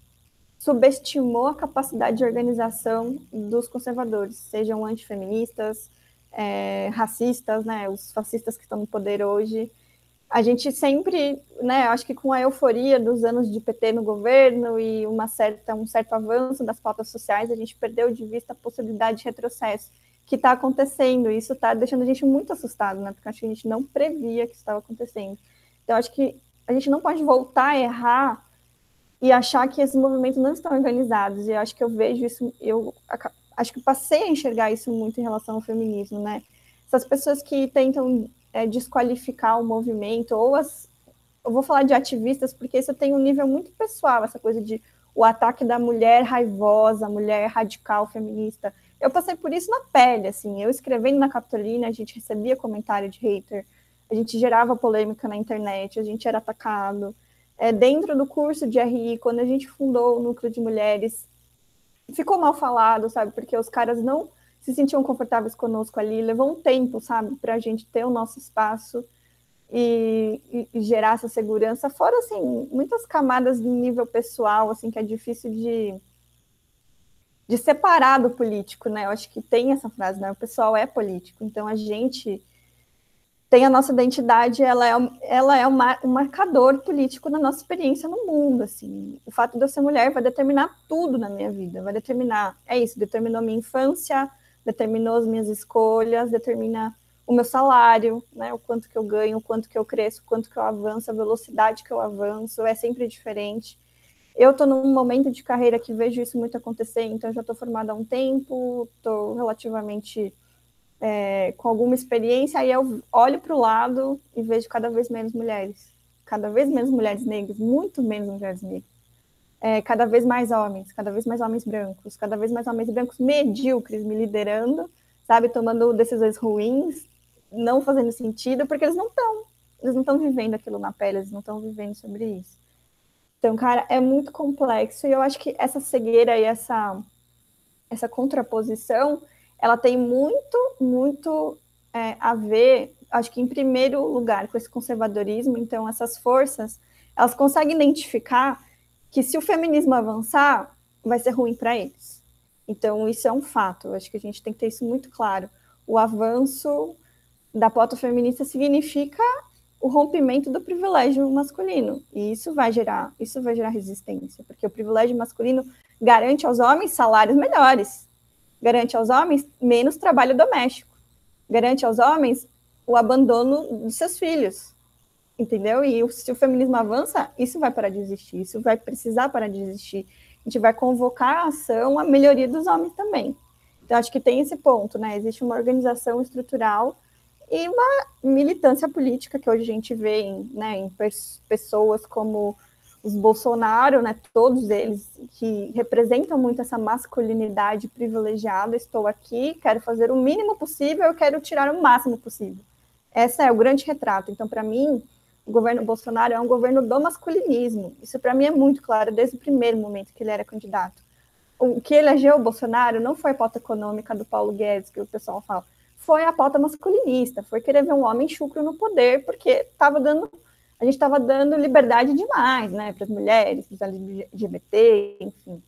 subestimou a capacidade de organização dos conservadores, sejam antifeministas, é, racistas, né? Os fascistas que estão no poder hoje a gente sempre, né, acho que com a euforia dos anos de PT no governo e uma certa, um certo avanço das pautas sociais, a gente perdeu de vista a possibilidade de retrocesso que está acontecendo. Isso está deixando a gente muito assustado, né? Porque acho que a gente não previa que estava acontecendo. Então, acho que a gente não pode voltar a errar e achar que esses movimentos não estão organizados. E acho que eu vejo isso, eu acho que passei a enxergar isso muito em relação ao feminismo, né? Essas pessoas que tentam é, desqualificar o movimento, ou as. Eu vou falar de ativistas, porque isso tem um nível muito pessoal, essa coisa de o ataque da mulher raivosa, mulher radical, feminista. Eu passei por isso na pele, assim, eu escrevendo na Capitolina, a gente recebia comentário de hater, a gente gerava polêmica na internet, a gente era atacado. É, dentro do curso de RI, quando a gente fundou o Núcleo de Mulheres, ficou mal falado, sabe, porque os caras não se sentiam confortáveis conosco ali. Levou um tempo, sabe, para a gente ter o nosso espaço e, e, e, gerar essa segurança. Fora, assim, muitas camadas de nível pessoal, assim, que é difícil de, de separar do político, né? Eu acho que tem essa frase, né? O pessoal é político, então a gente tem a nossa identidade, ela é, ela é uma, um marcador político na nossa experiência no mundo, assim. O fato de eu ser mulher vai determinar tudo na minha vida, vai determinar, é isso, determinou minha infância, determinou as minhas escolhas, determina o meu salário, né, o quanto que eu ganho, o quanto que eu cresço, o quanto que eu avanço, a velocidade que eu avanço, é sempre diferente. Eu estou num momento de carreira que vejo isso muito acontecer, então já estou formada há um tempo, estou relativamente é, com alguma experiência, aí eu olho para o lado e vejo cada vez menos mulheres, cada vez menos mulheres negras, muito menos mulheres negras. É, cada vez mais homens, cada vez mais homens brancos, cada vez mais homens brancos medíocres me liderando, sabe, tomando decisões ruins, não fazendo sentido, porque eles não estão, eles não estão vivendo aquilo na pele, eles não estão vivendo sobre isso. Então, cara, é muito complexo e eu acho que essa cegueira e essa essa contraposição, ela tem muito, muito é, a ver, acho que em primeiro lugar, com esse conservadorismo. Então, essas forças, elas conseguem identificar que se o feminismo avançar, vai ser ruim para eles. Então, isso é um fato. Acho que a gente tem que ter isso muito claro. O avanço da pauta feminista significa o rompimento do privilégio masculino. E isso vai gerar, isso vai gerar resistência, porque o privilégio masculino garante aos homens salários melhores, garante aos homens menos trabalho doméstico, garante aos homens o abandono de seus filhos, entendeu? E se o feminismo avança, isso vai parar de existir, isso vai precisar parar de existir. A gente vai convocar a ação, a melhoria dos homens também. Então, acho que tem esse ponto, né? Existe uma organização estrutural e uma militância política que hoje a gente vê em, né, em pessoas como os Bolsonaro, né, todos eles que representam muito essa masculinidade privilegiada. Estou aqui, quero fazer o mínimo possível, eu quero tirar o máximo possível. Esse é o grande retrato. Então, para mim, o governo Bolsonaro é um governo do masculinismo. Isso para mim é muito claro desde o primeiro momento que ele era candidato. O que elegeu o Bolsonaro não foi a pauta econômica do Paulo Guedes, que o pessoal fala, foi a pauta masculinista, foi querer ver um homem chucro no poder, porque estava dando a gente estava dando liberdade demais, né, para as mulheres, para os LGBT, enfim.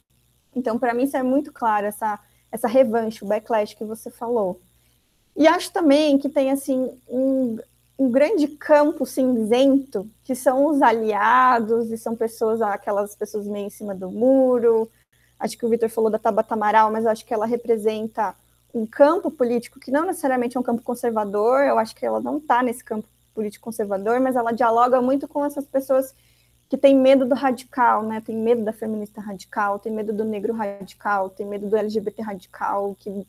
Então, para mim, isso é muito claro, essa, essa revanche, o backlash que você falou. E acho também que tem, assim, um, um grande campo cinzento, que são os aliados, e são pessoas, aquelas pessoas meio em cima do muro. Acho que o Vitor falou da Tabata Amaral, mas acho que ela representa um campo político que não necessariamente é um campo conservador, eu acho que ela não está nesse campo político conservador, mas ela dialoga muito com essas pessoas que têm medo do radical, né? Tem medo da feminista radical, tem medo do negro radical, tem medo do LGBT radical, que,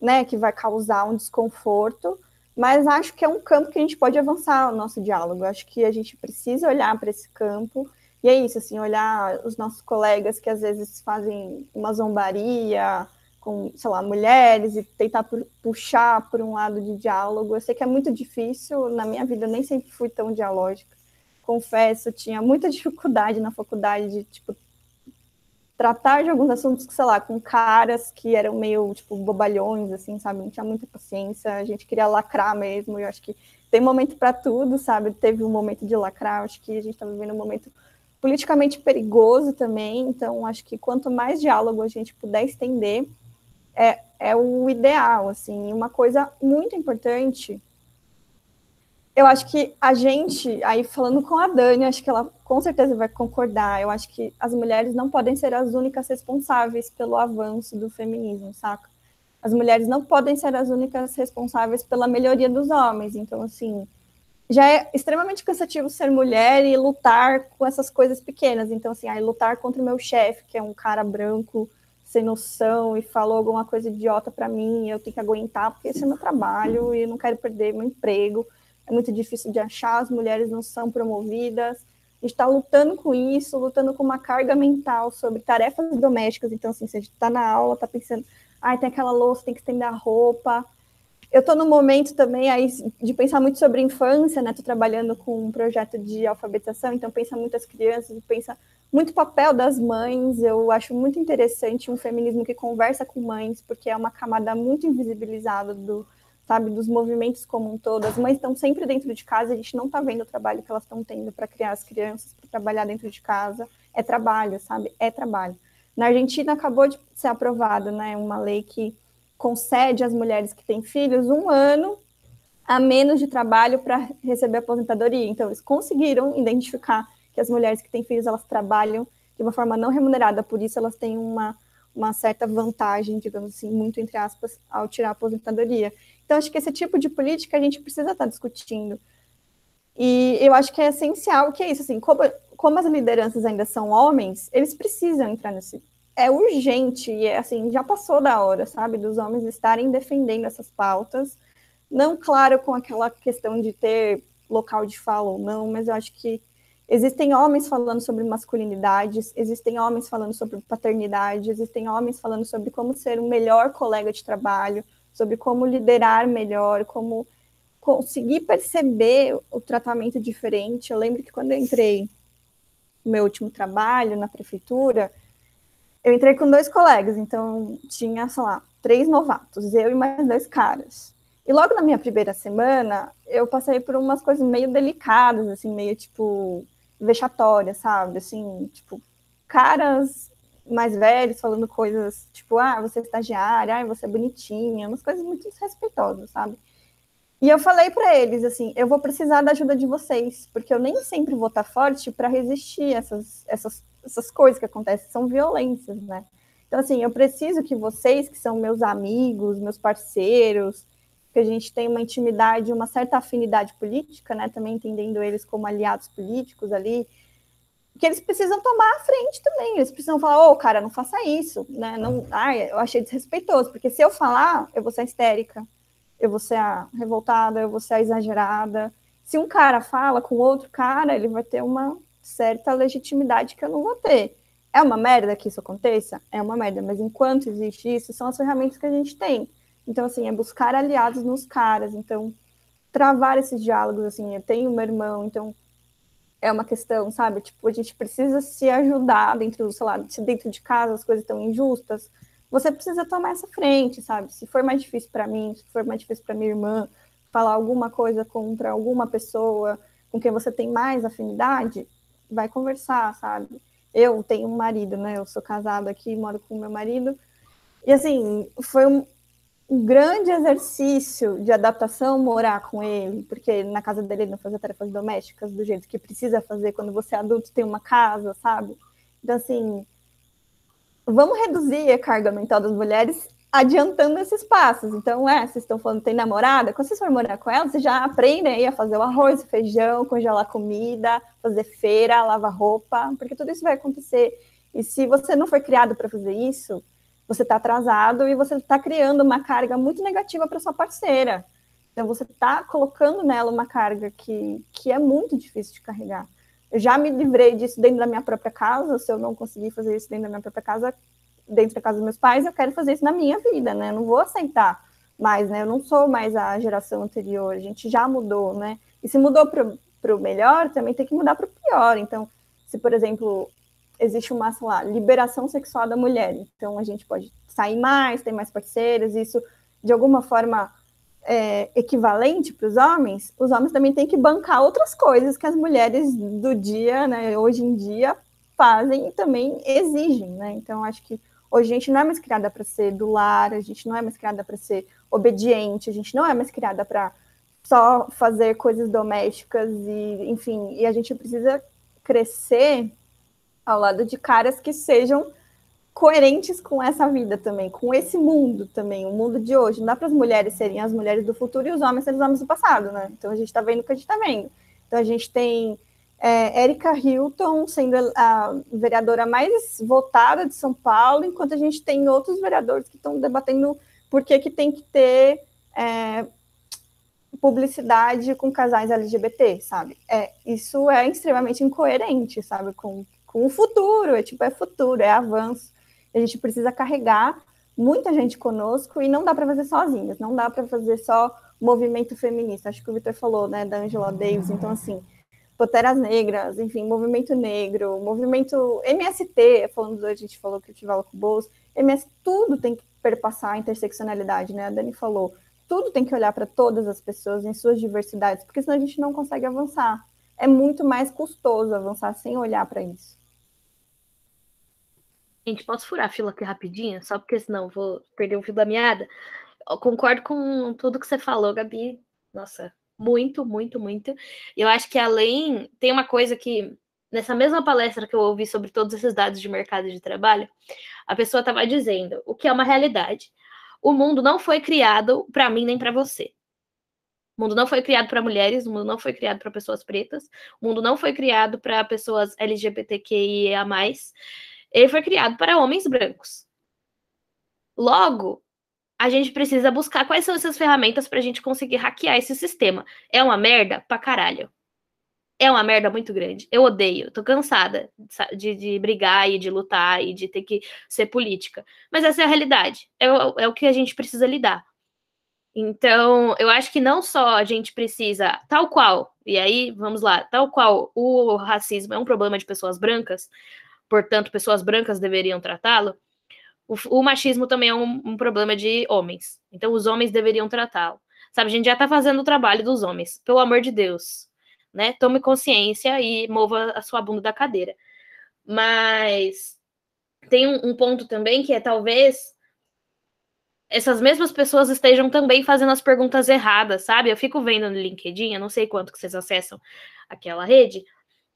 né, que vai causar um desconforto. Mas acho que é um campo que a gente pode avançar o nosso diálogo. Acho que a gente precisa olhar para esse campo. E é isso, assim, olhar os nossos colegas que às vezes fazem uma zombaria, com, sei lá, mulheres e tentar puxar por um lado de diálogo. Eu sei que é muito difícil, na minha vida eu nem sempre fui tão dialógica. Confesso, tinha muita dificuldade na faculdade de, tipo, tratar de alguns assuntos, sei lá, com caras que eram meio, tipo, bobalhões, assim, sabe? Não tinha muita paciência, a gente queria lacrar mesmo, eu acho que tem momento para tudo, sabe? Teve um momento de lacrar, acho que a gente está vivendo um momento politicamente perigoso também, então acho que quanto mais diálogo a gente puder estender, é, é o ideal, assim. Uma coisa muito importante, eu acho que a gente, aí falando com a Dani, acho que ela com certeza vai concordar, eu acho que as mulheres não podem ser as únicas responsáveis pelo avanço do feminismo, saca? As mulheres não podem ser as únicas responsáveis pela melhoria dos homens, então, assim, já é extremamente cansativo ser mulher e lutar com essas coisas pequenas. Então, assim, aí lutar contra o meu chefe, que é um cara branco, sem noção e falou alguma coisa idiota para mim, eu tenho que aguentar, porque esse é meu trabalho e eu não quero perder meu emprego. É muito difícil de achar, as mulheres não são promovidas. A gente está lutando com isso, lutando com uma carga mental sobre tarefas domésticas. Então, assim, se a gente está na aula, está pensando, ai, tem aquela louça, tem que estender a roupa. Eu estou no momento também aí de pensar muito sobre infância, né? Estou trabalhando com um projeto de alfabetização, então pensa muito as crianças, pensa muito papel das mães. Eu acho muito interessante um feminismo que conversa com mães, porque é uma camada muito invisibilizada do, sabe, dos movimentos como um todo. As mães estão sempre dentro de casa, a gente não está vendo o trabalho que elas estão tendo para criar as crianças, para trabalhar dentro de casa. É trabalho, sabe? É trabalho. Na Argentina acabou de ser aprovada, né, uma lei que concede às mulheres que têm filhos um ano a menos de trabalho para receber aposentadoria. Então, eles conseguiram identificar que as mulheres que têm filhos, elas trabalham de uma forma não remunerada, por isso elas têm uma, uma certa vantagem, digamos assim, muito entre aspas, ao tirar a aposentadoria. Então, acho que esse tipo de política a gente precisa estar discutindo. E eu acho que é essencial que é isso, assim, como, como as lideranças ainda são homens, eles precisam entrar nesse. É urgente, e é assim, já passou da hora, sabe, dos homens estarem defendendo essas pautas. Não, claro, com aquela questão de ter local de fala ou não, mas eu acho que Existem homens falando sobre masculinidades, existem homens falando sobre paternidade, existem homens falando sobre como ser um melhor colega de trabalho, sobre como liderar melhor, como conseguir perceber o tratamento diferente. Eu lembro que quando eu entrei no meu último trabalho na prefeitura, eu entrei com dois colegas, então tinha, sei lá, três novatos, eu e mais dois caras. E logo na minha primeira semana, eu passei por umas coisas meio delicadas, assim, meio tipo vexatórias, sabe? Assim, tipo, caras mais velhos falando coisas tipo, ah, você é estagiária, ah, você é bonitinha, umas coisas muito desrespeitosas, sabe? E eu falei para eles assim, eu vou precisar da ajuda de vocês, porque eu nem sempre vou estar forte para resistir essas, essas essas coisas que acontecem, são violências, né? Então assim, eu preciso que vocês, que são meus amigos, meus parceiros, que a gente tem uma intimidade, uma certa afinidade política, né? Também entendendo eles como aliados políticos ali, que eles precisam tomar a frente também. Eles precisam falar, ô, oh, cara, não faça isso, né? Não, ai, eu achei desrespeitoso, porque se eu falar, eu vou ser histérica, eu vou ser a revoltada, eu vou ser a exagerada. Se um cara fala com outro cara, ele vai ter uma certa legitimidade que eu não vou ter. É uma merda que isso aconteça? É uma merda, mas enquanto existe isso, são as ferramentas que a gente tem. Então, assim, é buscar aliados nos caras. Então, travar esses diálogos, assim, eu tenho meu irmão, então é uma questão, sabe? Tipo, a gente precisa se ajudar dentro, sei lá, se dentro de casa as coisas estão injustas, você precisa tomar essa frente, sabe? Se for mais difícil para mim, se for mais difícil para minha irmã, falar alguma coisa contra alguma pessoa com quem você tem mais afinidade, vai conversar, sabe? Eu tenho um marido, né? Eu sou casada aqui, moro com meu marido. E assim, foi um, um grande exercício de adaptação morar com ele, porque na casa dele ele não fazia tarefas domésticas do jeito que precisa fazer quando você é adulto tem uma casa, sabe? Então, assim, vamos reduzir a carga mental das mulheres adiantando esses passos. Então, é, vocês estão falando tem namorada, quando vocês forem morar com ela, vocês já aprendem aí a fazer o arroz, o feijão, congelar comida, fazer feira, lavar roupa, porque tudo isso vai acontecer. E se você não foi criado para fazer isso, você está atrasado e você está criando uma carga muito negativa para sua parceira. Então, você está colocando nela uma carga que, que é muito difícil de carregar. Eu já me livrei disso dentro da minha própria casa. Se eu não conseguir fazer isso dentro da minha própria casa, dentro da casa dos meus pais, eu quero fazer isso na minha vida, né? Eu não vou aceitar mais, né? Eu não sou mais a geração anterior. A gente já mudou, né? E se mudou para o melhor, também tem que mudar para o pior. Então, se, por exemplo, existe uma, sei lá, liberação sexual da mulher. Então a gente pode sair mais, ter mais parceiros, isso de alguma forma é, equivalente para os homens, os homens também têm que bancar outras coisas que as mulheres do dia, né, hoje em dia, fazem e também exigem, né? Então acho que hoje a gente não é mais criada para ser do lar, a gente não é mais criada para ser obediente, a gente não é mais criada para só fazer coisas domésticas e, enfim, e a gente precisa crescer ao lado de caras que sejam coerentes com essa vida também, com esse mundo também, o mundo de hoje. Não dá para as mulheres serem as mulheres do futuro e os homens serem os homens do passado, né? Então a gente está vendo o que a gente está vendo. Então a gente tem é, Erika Hilton sendo a vereadora mais votada de São Paulo, enquanto a gente tem outros vereadores que estão debatendo por que, que tem que ter é, publicidade com casais LGBT, sabe? É, isso é extremamente incoerente, sabe, com com o futuro, é tipo, é futuro, é avanço. A gente precisa carregar muita gente conosco e não dá para fazer sozinhas, não dá para fazer só movimento feminista. Acho que o Vitor falou, né, da Angela Davis, então assim, Poteras Negras, enfim, movimento negro, movimento MST, falando, a gente falou que aula com o Bolso, MS, tudo tem que perpassar a interseccionalidade, né? A Dani falou, tudo tem que olhar para todas as pessoas em suas diversidades, porque senão a gente não consegue avançar. É muito mais custoso avançar sem olhar para isso. Gente, posso furar a fila aqui rapidinho? Só porque senão vou perder o fio da meada. Eu concordo com tudo que você falou, Gabi. Nossa, muito, muito, muito. Eu acho que além. Tem uma coisa que. Nessa mesma palestra que eu ouvi sobre todos esses dados de mercado de trabalho, a pessoa estava dizendo o que é uma realidade. O mundo não foi criado para mim nem para você. O mundo não foi criado para mulheres, o mundo não foi criado para pessoas pretas, o mundo não foi criado para pessoas LGBTQIA ele foi criado para homens brancos. Logo, a gente precisa buscar quais são essas ferramentas para a gente conseguir hackear esse sistema. É uma merda pra caralho. é uma merda muito grande. Eu odeio, tô cansada de, de brigar e de lutar e de ter que ser política. Mas essa é a realidade, é, é o que a gente precisa lidar. Então, eu acho que não só a gente precisa, tal qual, e aí vamos lá, tal qual o racismo é um problema de pessoas brancas, portanto, pessoas brancas deveriam tratá-lo, o, o, machismo também é um, um, problema de homens. Então, os homens deveriam tratá-lo. Sabe, a gente já tá fazendo o trabalho dos homens, pelo amor de Deus. Né? Tome consciência e mova a sua bunda da cadeira. Mas tem um, um ponto também que é talvez essas mesmas pessoas estejam também fazendo as perguntas erradas, sabe? Eu fico vendo no LinkedIn, eu não sei quanto que vocês acessam aquela rede,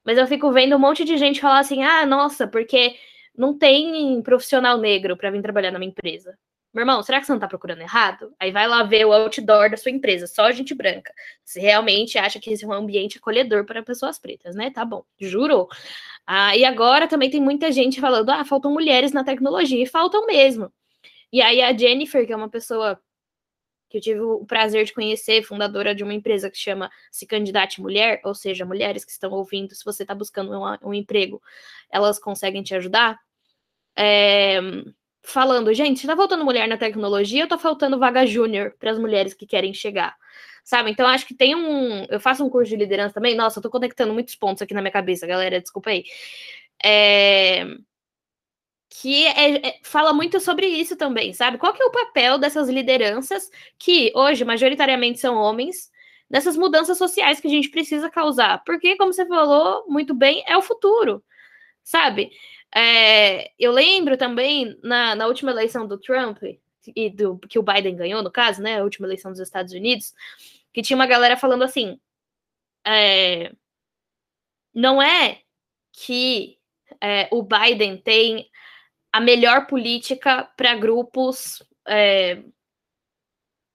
mas eu fico vendo um monte de gente falar assim: ah, nossa, porque não tem profissional negro para vir trabalhar na minha empresa. Meu irmão, será que você não está procurando errado? Aí vai lá ver o outdoor da sua empresa, só gente branca. Se realmente acha que esse é um ambiente acolhedor para pessoas pretas, né? Tá bom, jurou. Ah, e agora também tem muita gente falando: ah, faltam mulheres na tecnologia, e faltam mesmo. E aí a Jennifer, que é uma pessoa que eu tive o prazer de conhecer, fundadora de uma empresa que chama Se Candidate Mulher, ou seja, mulheres que estão ouvindo, se você está buscando um, um, emprego, elas conseguem te ajudar. É, falando, gente, está faltando mulher na tecnologia, ou tá faltando vaga júnior para as mulheres que querem chegar? Sabe? Então, acho que tem um. Eu faço um curso de liderança também. Nossa, eu tô conectando muitos pontos aqui na minha cabeça, galera. Desculpa aí. É, que é, é, fala muito sobre isso também, sabe? Qual que é o papel dessas lideranças que hoje majoritariamente são homens nessas mudanças sociais que a gente precisa causar? Porque, como você falou muito bem, é o futuro, sabe? É, eu lembro também na, na última eleição do Trump e do que o Biden ganhou, no caso, né? A última eleição dos Estados Unidos, que tinha uma galera falando assim: é, não é que é, o Biden tem a melhor política para grupos é,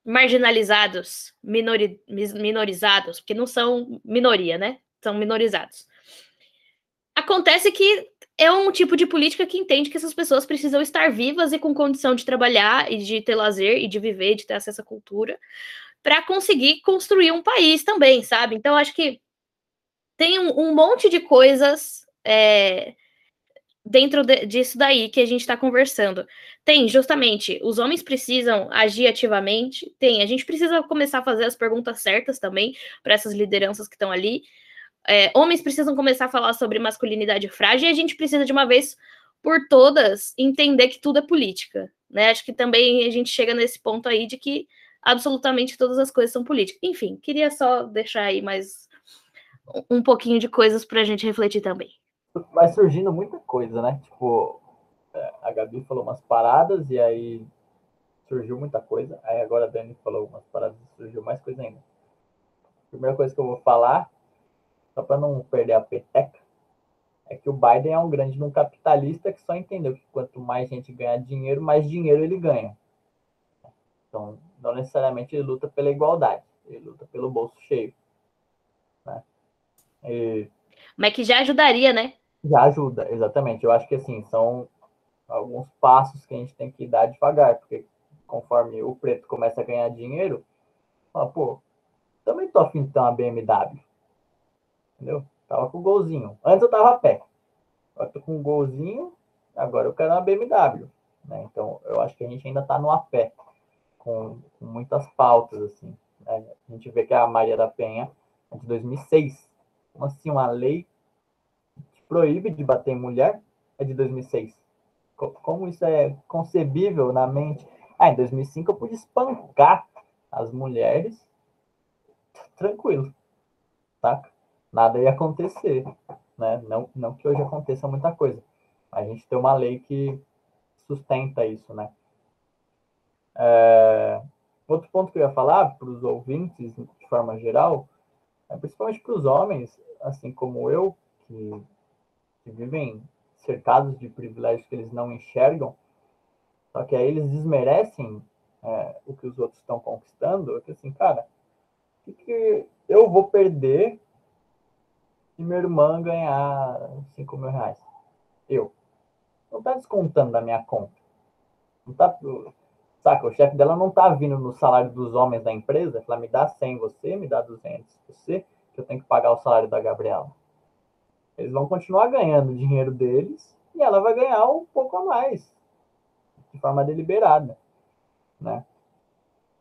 marginalizados, minori, minorizados, porque não são minoria, né? São minorizados. Acontece que é um tipo de política que entende que essas pessoas precisam estar vivas e com condição de trabalhar e de ter lazer e de viver, de ter acesso à cultura, para conseguir construir um país também, sabe? Então, acho que tem um, um monte de coisas é, dentro de, disso daí que a gente está conversando. Tem, justamente, os homens precisam agir ativamente, tem, a gente precisa começar a fazer as perguntas certas também para essas lideranças que estão ali. É, homens precisam começar a falar sobre masculinidade frágil e a gente precisa, de uma vez por todas, entender que tudo é política. Né? Acho que também a gente chega nesse ponto aí de que absolutamente todas as coisas são políticas. Enfim, queria só deixar aí mais um pouquinho de coisas para a gente refletir também vai surgindo muita coisa, né? Tipo, é, a Gabi falou umas paradas e aí surgiu muita coisa. Aí agora a Dani falou umas paradas e surgiu mais coisa ainda. Primeira coisa que eu vou falar, só para não perder a peteca, é que o Biden é um grande um capitalista que só entendeu que quanto mais gente ganhar dinheiro, mais dinheiro ele ganha. Então, não necessariamente ele luta pela igualdade, ele luta pelo bolso cheio. Né? E... Mas que já ajudaria, né? Já ajuda, exatamente. Eu acho que assim, são alguns passos que a gente tem que dar devagar, porque conforme o preto começa a ganhar dinheiro, fala, pô, também tô afim de ter uma BMW. Entendeu? Tava com golzinho. Antes eu tava a pé. Agora tô com um golzinho, agora eu quero uma BMW. Né? Então, eu acho que a gente ainda tá no a pé, com, com muitas pautas, assim. Né? A gente vê que a Maria da Penha é de 2006. Como assim, uma lei proíbe de bater em mulher é de 2006. Como isso é concebível na mente? Ah, em 2005 eu pude espancar as mulheres tranquilo, tá? Nada ia acontecer, né? Não, não que hoje aconteça muita coisa. A gente tem uma lei que sustenta isso, né? É... Outro ponto que eu ia falar para os ouvintes, de forma geral, é principalmente para os homens, assim como eu, que que vivem cercados de privilégios que eles não enxergam, só que aí eles desmerecem é, o que os outros estão conquistando, é que assim, cara, o que, que eu vou perder se minha irmã ganhar 5 mil reais? Eu. Não tá descontando da minha conta. Não tá. Saca, o chefe dela não tá vindo no salário dos homens da empresa, fala, me dá 100 você, me dá 200 você, que eu tenho que pagar o salário da Gabriela. Eles vão continuar ganhando o dinheiro deles e ela vai ganhar um pouco a mais, de forma deliberada, né?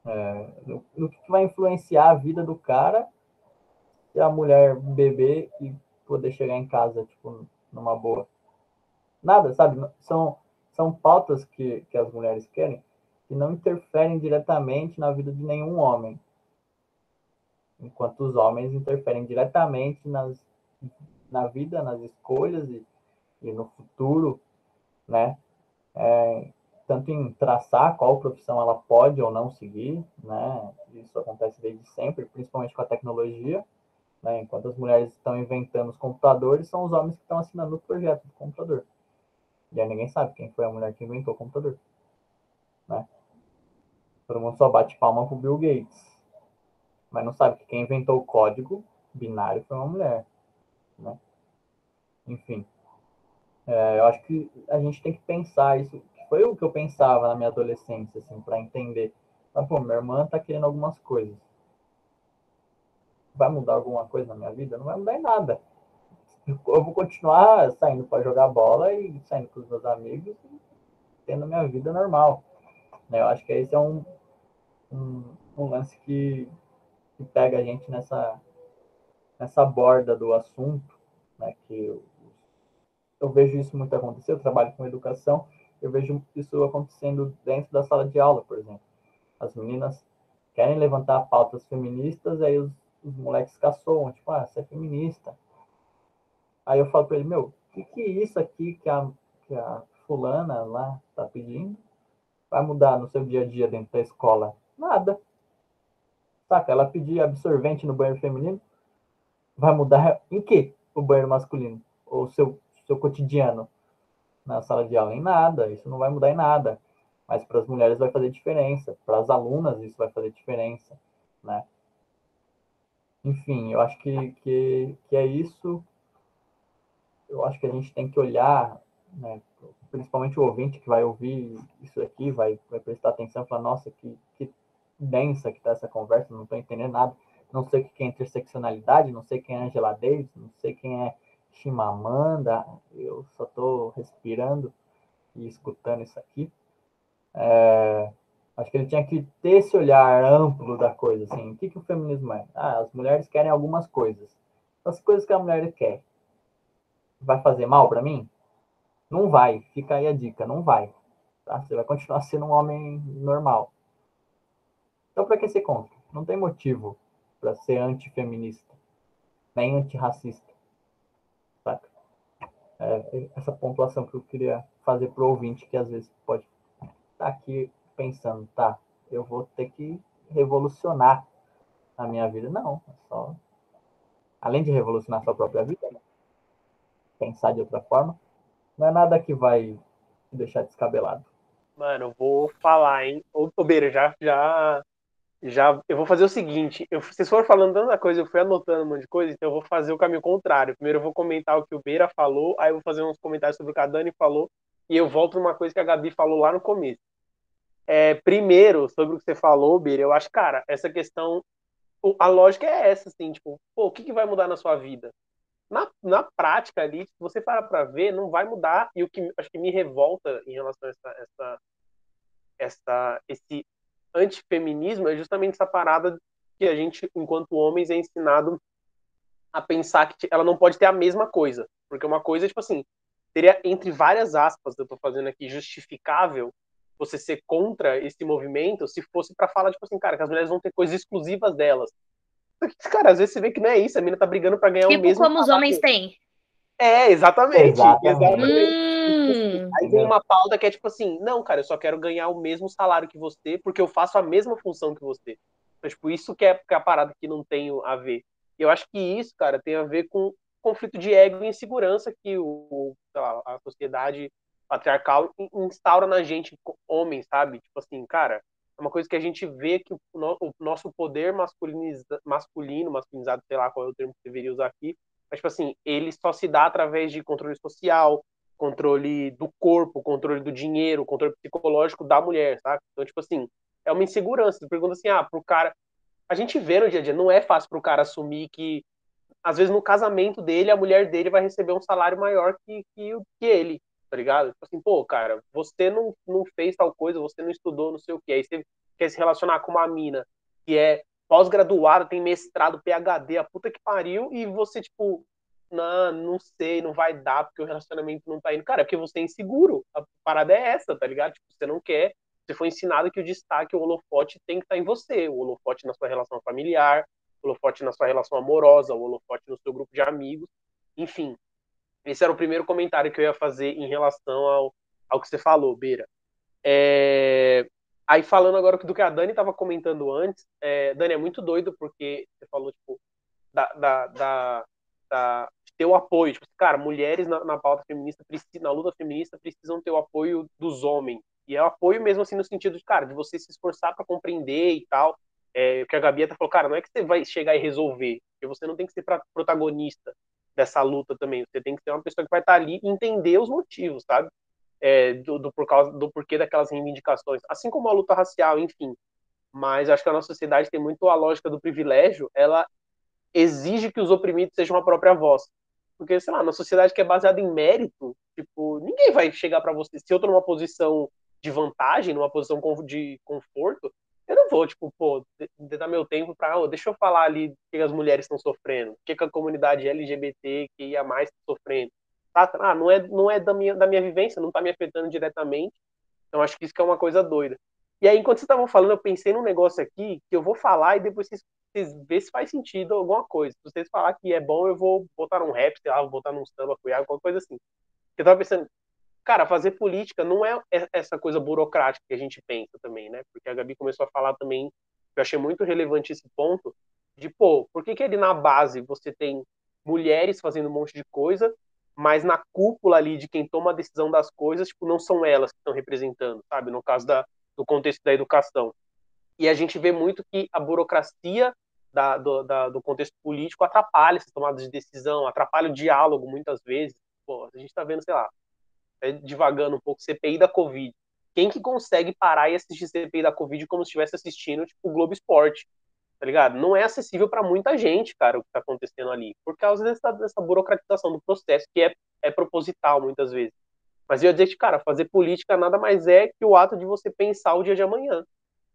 É, no, no, que vai influenciar a vida do cara se a mulher beber e poder chegar em casa, tipo, numa boa. Nada, sabe? São, são pautas que, que as mulheres querem que não interferem diretamente na vida de nenhum homem. Enquanto os homens interferem diretamente nas, na vida, nas escolhas e, e no futuro, né? É, tanto em traçar qual profissão ela pode ou não seguir, né? Isso acontece desde sempre, principalmente com a tecnologia. Né? Enquanto as mulheres estão inventando os computadores, são os homens que estão assinando o projeto do computador. E aí ninguém sabe quem foi a mulher que inventou o computador. Né? Todo mundo só bate palma pro Bill Gates. Mas não sabe que quem inventou o código binário foi uma mulher. Né? Enfim. É, eu acho que a gente tem que pensar isso. Foi o que eu pensava na minha adolescência, assim, para entender. Mas, pô, minha irmã tá querendo algumas coisas. Vai mudar alguma coisa na minha vida? Não vai mudar em nada eu vou continuar saindo para jogar bola e saindo com os meus amigos e tendo minha vida normal. Né? Eu acho que esse é um, um, um lance que, que pega a gente nessa, nessa borda do assunto, né? que eu, eu vejo isso muito acontecer, eu trabalho com educação, eu vejo isso acontecendo dentro da sala de aula, por exemplo. As meninas querem levantar pautas feministas, aí os, os moleques caçoam, tipo, ah, você é feminista, Aí eu falo para ele, meu, o que, que é isso aqui que a, que a fulana lá tá pedindo? Vai mudar no seu dia a dia dentro da escola? Nada. Saca? Ela pedir absorvente no banheiro feminino, vai mudar em que o banheiro masculino? Ou seu, seu cotidiano na sala de aula? Em nada. Isso não vai mudar em nada. Mas para as mulheres vai fazer diferença. Para as alunas isso vai fazer diferença, né? Enfim, eu acho que, que, que é isso eu acho que a gente tem que olhar, né, principalmente o ouvinte que vai ouvir isso aqui, vai, vai prestar atenção e falar, nossa, que, que densa que está essa conversa, não estou entendendo nada, não sei o que é interseccionalidade, não sei quem é Angela Davis, não sei quem é Chimamanda, eu só estou respirando e escutando isso aqui. É, acho que ele tinha que ter esse olhar amplo da coisa, assim, o que, que o feminismo é? Ah, as mulheres querem algumas coisas. As coisas que a mulher quer vai fazer mal para mim? Não vai. Fica aí a dica, não vai. Tá? Você vai continuar sendo um homem normal. Então, para que ser contra? Não tem motivo para ser antifeminista, nem antirracista. Saca? É, essa pontuação que eu queria fazer pro ouvinte, que às vezes pode estar tá aqui pensando, tá, eu vou ter que revolucionar a minha vida. Não, é só. Além de revolucionar sua própria vida, pensar de outra forma, não é nada que vai deixar descabelado. Mano, vou falar, hein? Ô, Beira, já, já, já, eu vou fazer o seguinte, eu, vocês foram falando tanta coisa, eu fui anotando um monte de coisa, então eu vou fazer o caminho contrário. Primeiro eu vou comentar o que o Beira falou, aí eu vou fazer uns comentários sobre o que a Dani falou, e eu volto numa coisa que a Gabi falou lá no começo. É, primeiro, sobre o que você falou, Beira, eu acho, cara, essa questão, a lógica é essa, assim, tipo, pô, o que, que vai mudar na sua vida? na, na prática ali, se você parar para ver, não vai mudar. E o que acho que me revolta em relação a essa, essa, essa, esse antifeminismo é justamente essa parada que a gente, enquanto homens, é ensinado a pensar que ela não pode ter a mesma coisa. Porque uma coisa, tipo assim, seria, entre várias aspas, eu tô fazendo aqui, justificável você ser contra esse movimento se fosse para falar, tipo assim, cara, que as mulheres vão ter coisas exclusivas delas. Cara, às vezes você vê que não é isso, a mina tá brigando pra ganhar tipo o mesmo. como os homens têm. É, exatamente. Exatamente. exatamente. Hum. Aí vem uma pauta que é tipo assim, não, cara, eu só quero ganhar o mesmo salário que você, porque eu faço a mesma função que você. Então, tipo, isso que é, que é a parada que não tem a ver. Eu acho que isso, cara, tem a ver com conflito de ego e insegurança que o, lá, a sociedade patriarcal instaura na gente, homens, sabe? Tipo assim, cara, é uma coisa que a gente vê que o, o nosso poder masculino, masculinizado, sei lá qual é o termo que deveria usar aqui, mas, tipo assim, ele só se dá através de controle social, controle do corpo, controle do dinheiro, controle psicológico da mulher, sabe? Então, tipo assim, é uma insegurança. Você pergunta assim, ah, pro cara... A gente vê no dia a dia, não é fácil pro cara assumir que às vezes no casamento dele, a mulher dele vai receber um salário maior que, que, que ele, tá ligado? Tipo assim, pô, cara, você não, não fez tal coisa, você não estudou, não sei o que, aí você quer se relacionar com uma mina que é pós-graduada, tem mestrado, PhD, a puta que pariu, e você, tipo, não, não sei, não vai dar, porque o relacionamento não tá indo. Cara, é porque você é inseguro. A parada é essa, tá ligado? Tipo, você não quer. Você foi ensinado que o destaque, o holofote tem que estar tá em você. O holofote na sua relação familiar, o holofote na sua relação amorosa, o holofote no seu grupo de amigos. Enfim, esse era o primeiro comentário que eu ia fazer em relação ao, ao que você falou, Beira. É... Aí falando agora do que a Dani estava comentando antes, é... Dani, é muito doido porque você falou, tipo, da, da, da, da ter o apoio. Tipo, cara, mulheres na, na pauta feminista, na luta feminista, precisam ter o apoio dos homens. E é o apoio mesmo assim no sentido de, cara, de você se esforçar para compreender e tal. É, o que a Gabi até falou, cara, não é que você vai chegar e resolver, porque você não tem que ser pra, protagonista dessa luta também. Você tem que ser uma pessoa que vai estar tá ali e entender os motivos, sabe? É, do, do, por causa, do porquê daquelas reivindicações. Assim como a luta racial, enfim. Mas acho que a nossa sociedade tem muito a lógica do privilégio, ela exige que os oprimidos sejam a própria voz. Porque, sei lá, na sociedade que é baseada em mérito, tipo, ninguém vai chegar para você. Se eu tô numa posição de vantagem, numa posição de conforto, eu não vou, tipo, pô, dar meu tempo pra, oh, deixa eu falar ali o que as mulheres estão sofrendo, o que, que a comunidade LGBT que ia mais está sofrendo. Tá? Ah, não é, não é da, minha, da minha vivência, não tá me afetando diretamente. Então acho que isso que é uma coisa doida. E aí, enquanto vocês estavam falando, eu pensei num negócio aqui que eu vou falar e depois vocês, vê se faz sentido alguma coisa. Se vocês falar que é bom, eu vou botar num rap, sei lá, vou botar num samba, cuiar, alguma coisa assim. Eu tava pensando, cara, fazer política não é essa coisa burocrática que a gente pensa também, né? Porque a Gabi começou a falar também, eu achei muito relevante esse ponto, de, pô, por que que ali na base você tem mulheres fazendo um monte de coisa, mas na cúpula ali de quem toma a decisão das coisas, tipo, não são elas que estão representando, sabe? No caso da, do contexto da educação. E a gente vê muito que a burocracia da, do, da, do contexto político atrapalha essas tomadas de decisão, atrapalha o diálogo muitas vezes. Pô, a gente está vendo, sei lá, é, divagando um pouco, CPI da Covid. Quem que consegue parar e assistir CPI da Covid como se estivesse assistindo, tipo, o Globo Esporte? Tá ligado? Não é acessível para muita gente, cara, o que está acontecendo ali, por causa dessa, dessa burocratização do processo, que é, é proposital muitas vezes. Mas eu ia dizer que, cara, fazer política nada mais é que o ato de você pensar o dia de amanhã.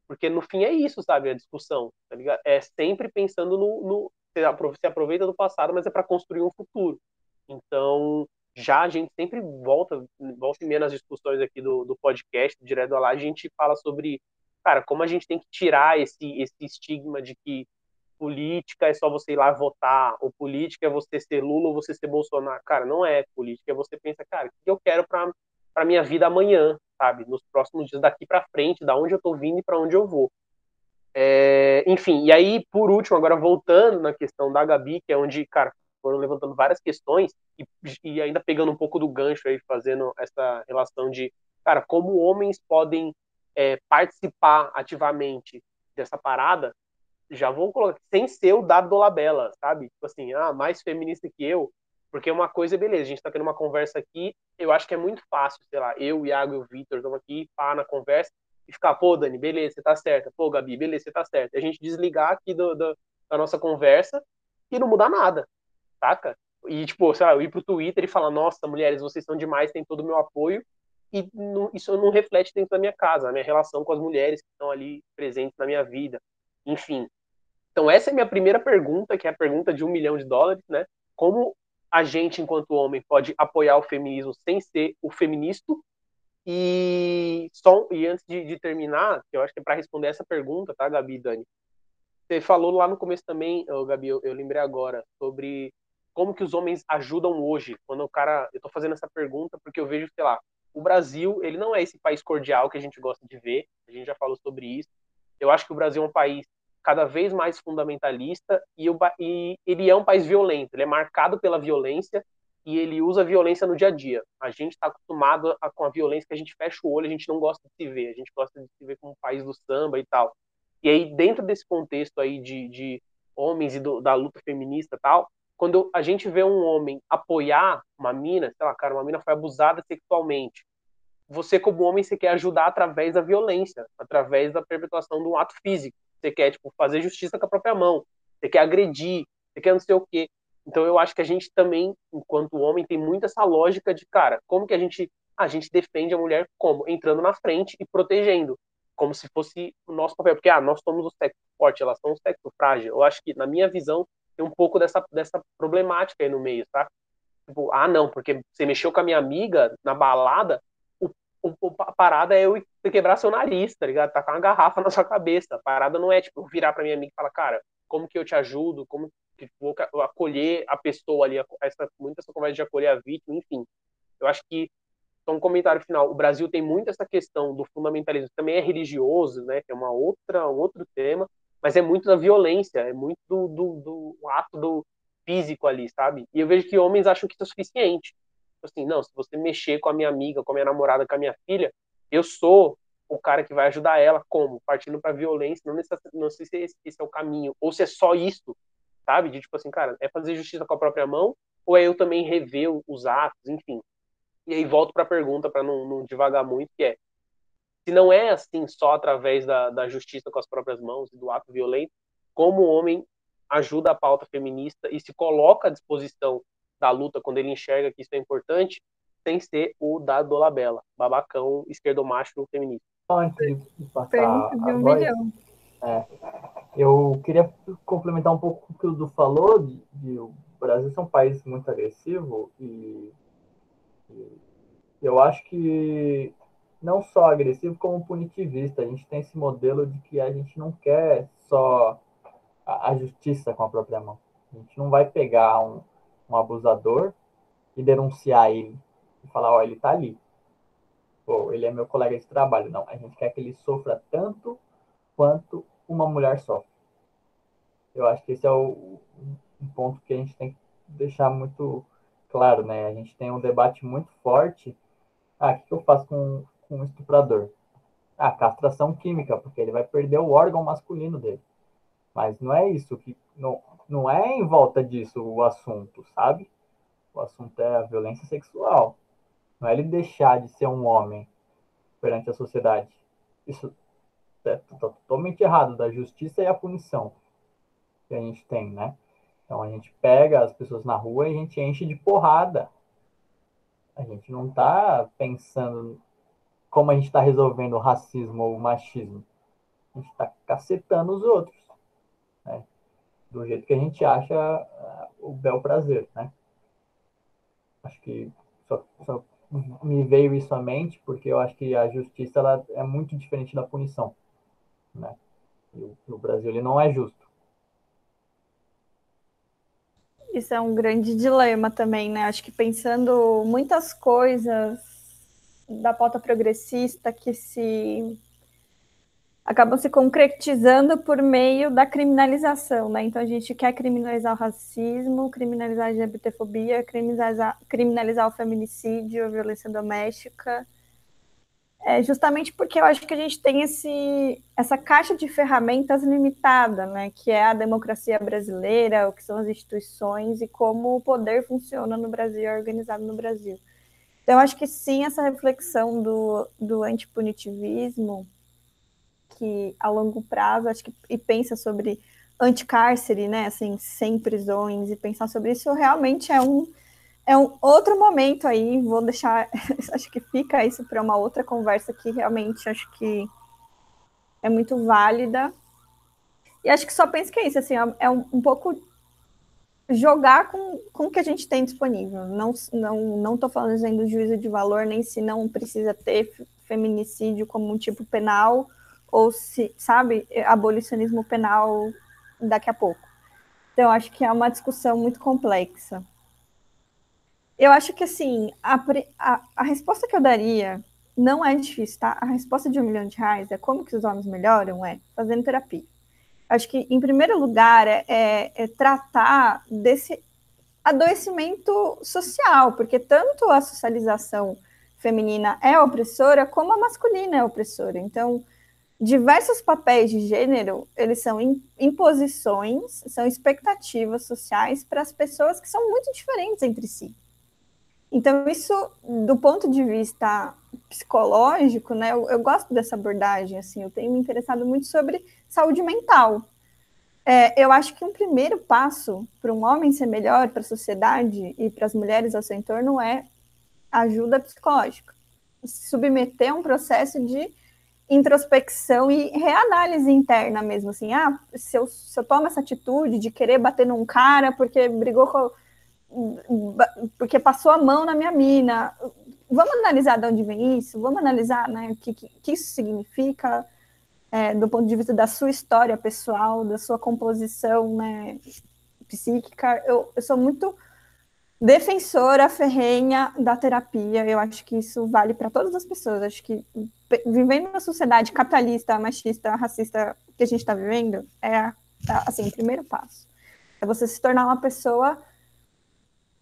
Porque no fim é isso, sabe, a discussão, tá ligado? É sempre pensando no. no você aproveita do passado, mas é para construir um futuro. Então, já a gente sempre volta, volta e meia nas discussões aqui do, do podcast, do Direto lá, a gente fala sobre, cara, como a gente tem que tirar esse, esse estigma de que política é só você ir lá votar, ou política é você ser Lula ou você ser Bolsonaro. Cara, não é política, é você pensa, cara, o que eu quero para para minha vida amanhã, sabe? Nos próximos dias daqui para frente, da onde eu tô vindo e para onde eu vou. É, enfim, e aí, por último, agora voltando na questão da Gabi, que é onde, cara, foram levantando várias questões e, e ainda pegando um pouco do gancho aí, fazendo essa relação de, cara, como homens podem é, participar ativamente dessa parada, já vou colocar, sem ser o dado do Labela, sabe? Tipo assim, ah, mais feminista que eu, porque uma coisa é beleza, a gente tá tendo uma conversa aqui, eu acho que é muito fácil, sei lá, eu, o Iago e o Vitor estamos aqui, pá, na conversa, e ficar, pô, Dani, beleza, você tá certa, pô, Gabi, beleza, você tá certa. E a gente desligar aqui do, do, da nossa conversa e não mudar nada, saca? E, tipo, sei lá, eu ir pro Twitter e falar, nossa, mulheres, vocês são demais, tem todo o meu apoio, e não, isso não reflete dentro da minha casa, a minha relação com as mulheres que estão ali presentes na minha vida, enfim. Então, essa é a minha primeira pergunta, que é a pergunta de um milhão de dólares, né? Como a gente, enquanto homem, pode apoiar o feminismo sem ser o feminista? E, só, e antes de, de terminar, eu acho que é para responder essa pergunta, tá, Gabi e Dani? Você falou lá no começo também, oh, Gabi, eu, eu, lembrei agora, sobre como que os homens ajudam hoje. Quando o cara. Eu tô fazendo essa pergunta porque eu vejo, sei lá, o Brasil, ele não é esse país cordial que a gente gosta de ver, a gente já falou sobre isso. Eu acho que o Brasil é um país cada vez mais fundamentalista e, o, e ele é um país violento, ele é marcado pela violência e ele usa a violência no dia a dia. A gente está acostumado a, com a violência que a gente fecha o olho, a gente não gosta de se ver, a gente gosta de se ver como um país do samba e tal. E aí, dentro desse contexto aí de, de homens e do, da luta feminista e tal, quando a gente vê um homem apoiar uma mina, sei lá, cara, uma mina foi abusada sexualmente, você como homem, você quer ajudar através da violência, através da perpetuação de um ato físico você quer tipo, fazer justiça com a própria mão, você quer agredir, você quer não sei o quê. Então eu acho que a gente também, enquanto homem, tem muito essa lógica de, cara, como que a gente a gente defende a mulher como entrando na frente e protegendo, como se fosse o nosso papel, porque ah, nós somos o sexo forte, elas são o sexo frágil. Eu acho que na minha visão tem um pouco dessa dessa problemática aí no meio, tá? Tipo, ah, não, porque você mexeu com a minha amiga na balada, a parada é eu quebrar seu nariz, tá ligado? Com uma garrafa na sua cabeça. A parada não é, tipo, virar pra minha amiga e falar, cara, como que eu te ajudo? Como que vou acolher a pessoa ali, essa, muito essa conversa de acolher a vítima, enfim. Eu acho que só um comentário final. O Brasil tem muito essa questão do fundamentalismo, também é religioso, né? Que é uma outra, um outro tema, mas é muito da violência, é muito do, do, do ato do físico ali, sabe? E eu vejo que homens acham que isso é suficiente. Tipo assim, não, se você mexer com a minha amiga, com a minha namorada, com a minha filha, eu sou o cara que vai ajudar ela, como? Partindo para violência, não, não sei se esse, esse, é o caminho, ou se é só isso, sabe? De tipo assim, cara, é fazer justiça com a própria mão, ou é eu também rever os atos, enfim. E aí volto para a pergunta, para não, não devagar muito, que é, se não é assim só através da, da justiça com as próprias mãos e do ato violento, como o homem ajuda a pauta feminista e se coloca à disposição da luta quando ele enxerga que isso é importante, sem ser o da Dolabella, babacão, esquerdomacho feminista. Antes de passar de um voz, é, eu queria complementar um pouco o que o Du falou, de, de o Brasil ser um país muito agressivo e, e eu acho que não só agressivo como punitivista. A gente tem esse modelo de que a gente não quer só a, a justiça com a própria mão. A gente não vai pegar um, um abusador e denunciar ele e falar, ó, ele tá ali. Ou ele é meu colega de trabalho. Não, a gente quer que ele sofra tanto quanto uma mulher sofre. Eu acho que esse é o, um ponto que a gente tem que deixar muito claro, né? A gente tem um debate muito forte. Ah, o que eu faço com, com um estuprador? Ah, castração química, porque ele vai perder o órgão masculino dele. Mas não é isso que não, não é em volta disso o assunto, sabe? O assunto é a violência sexual. Não é ele deixar de ser um homem perante a sociedade. Isso é totalmente errado da justiça e a punição que a gente tem, né? Então a gente pega as pessoas na rua e a gente enche de porrada. A gente não está pensando como a gente está resolvendo o racismo ou o machismo. A gente está cacetando os outros? Do jeito que a gente acha uh, o bel prazer, né? Acho que só, só, me veio isso à mente porque eu acho que a justiça ela é muito diferente da punição, né? E o, o Brasil ele não é justo. Isso é um grande dilema também, né? Acho que pensando muitas coisas da pauta progressista que se acabam se concretizando por meio da criminalização, né? Então a gente quer criminalizar o racismo, criminalizar a LGBTfobia, criminalizar, criminalizar o feminicídio, a violência doméstica, é justamente porque eu acho que a gente tem esse, essa caixa de ferramentas limitada, né? Que é a democracia brasileira, o que são as instituições e como o poder funciona no Brasil, é organizado no Brasil. Então, eu acho que sim, essa reflexão do, do antipunitivismo que a longo prazo, acho que e pensa sobre anticárcere, né, assim, sem prisões e pensar sobre isso realmente é um é um outro momento aí, vou deixar, acho que fica isso para uma outra conversa que realmente acho que é muito válida. E acho que só penso que é isso, assim, é um, um pouco jogar com, com o que a gente tem disponível. Não não não estou fazendo juízo de valor nem se não precisa ter feminicídio como um tipo penal ou se, sabe, abolicionismo penal daqui a pouco. Então, acho que é uma discussão muito complexa. Eu acho que, assim, a, a, a, resposta que eu daria não é difícil, tá? A resposta de um milhão de reais é como que os homens melhoram? É fazendo terapia. Acho que, em primeiro lugar, é, é, é tratar desse adoecimento social, porque tanto a socialização feminina é opressora, como a masculina é opressora. Então, diversos papéis de gênero, eles são imposições, são expectativas sociais para as pessoas que são muito diferentes entre si. Então, isso, do ponto de vista psicológico, né, eu, eu gosto dessa abordagem, assim, eu tenho me interessado muito sobre saúde mental. É, eu acho que um primeiro passo para um homem ser melhor para a sociedade e para as mulheres ao seu entorno é ajuda psicológica. Se submeter a um processo de introspecção e reanálise interna mesmo, assim, ah, se eu, se eu tomo essa atitude de querer bater num cara porque brigou com porque passou a mão na minha mina, vamos analisar de onde vem isso, vamos analisar né, o que, que, isso significa é, do ponto de vista da sua história pessoal, da sua composição né, psíquica. Eu, eu sou muito defensora ferrenha da terapia. Eu acho que isso vale para todas as pessoas. Acho que vivendo numa sociedade capitalista, machista, racista que a gente está vivendo, é assim, o primeiro passo. É você se tornar uma pessoa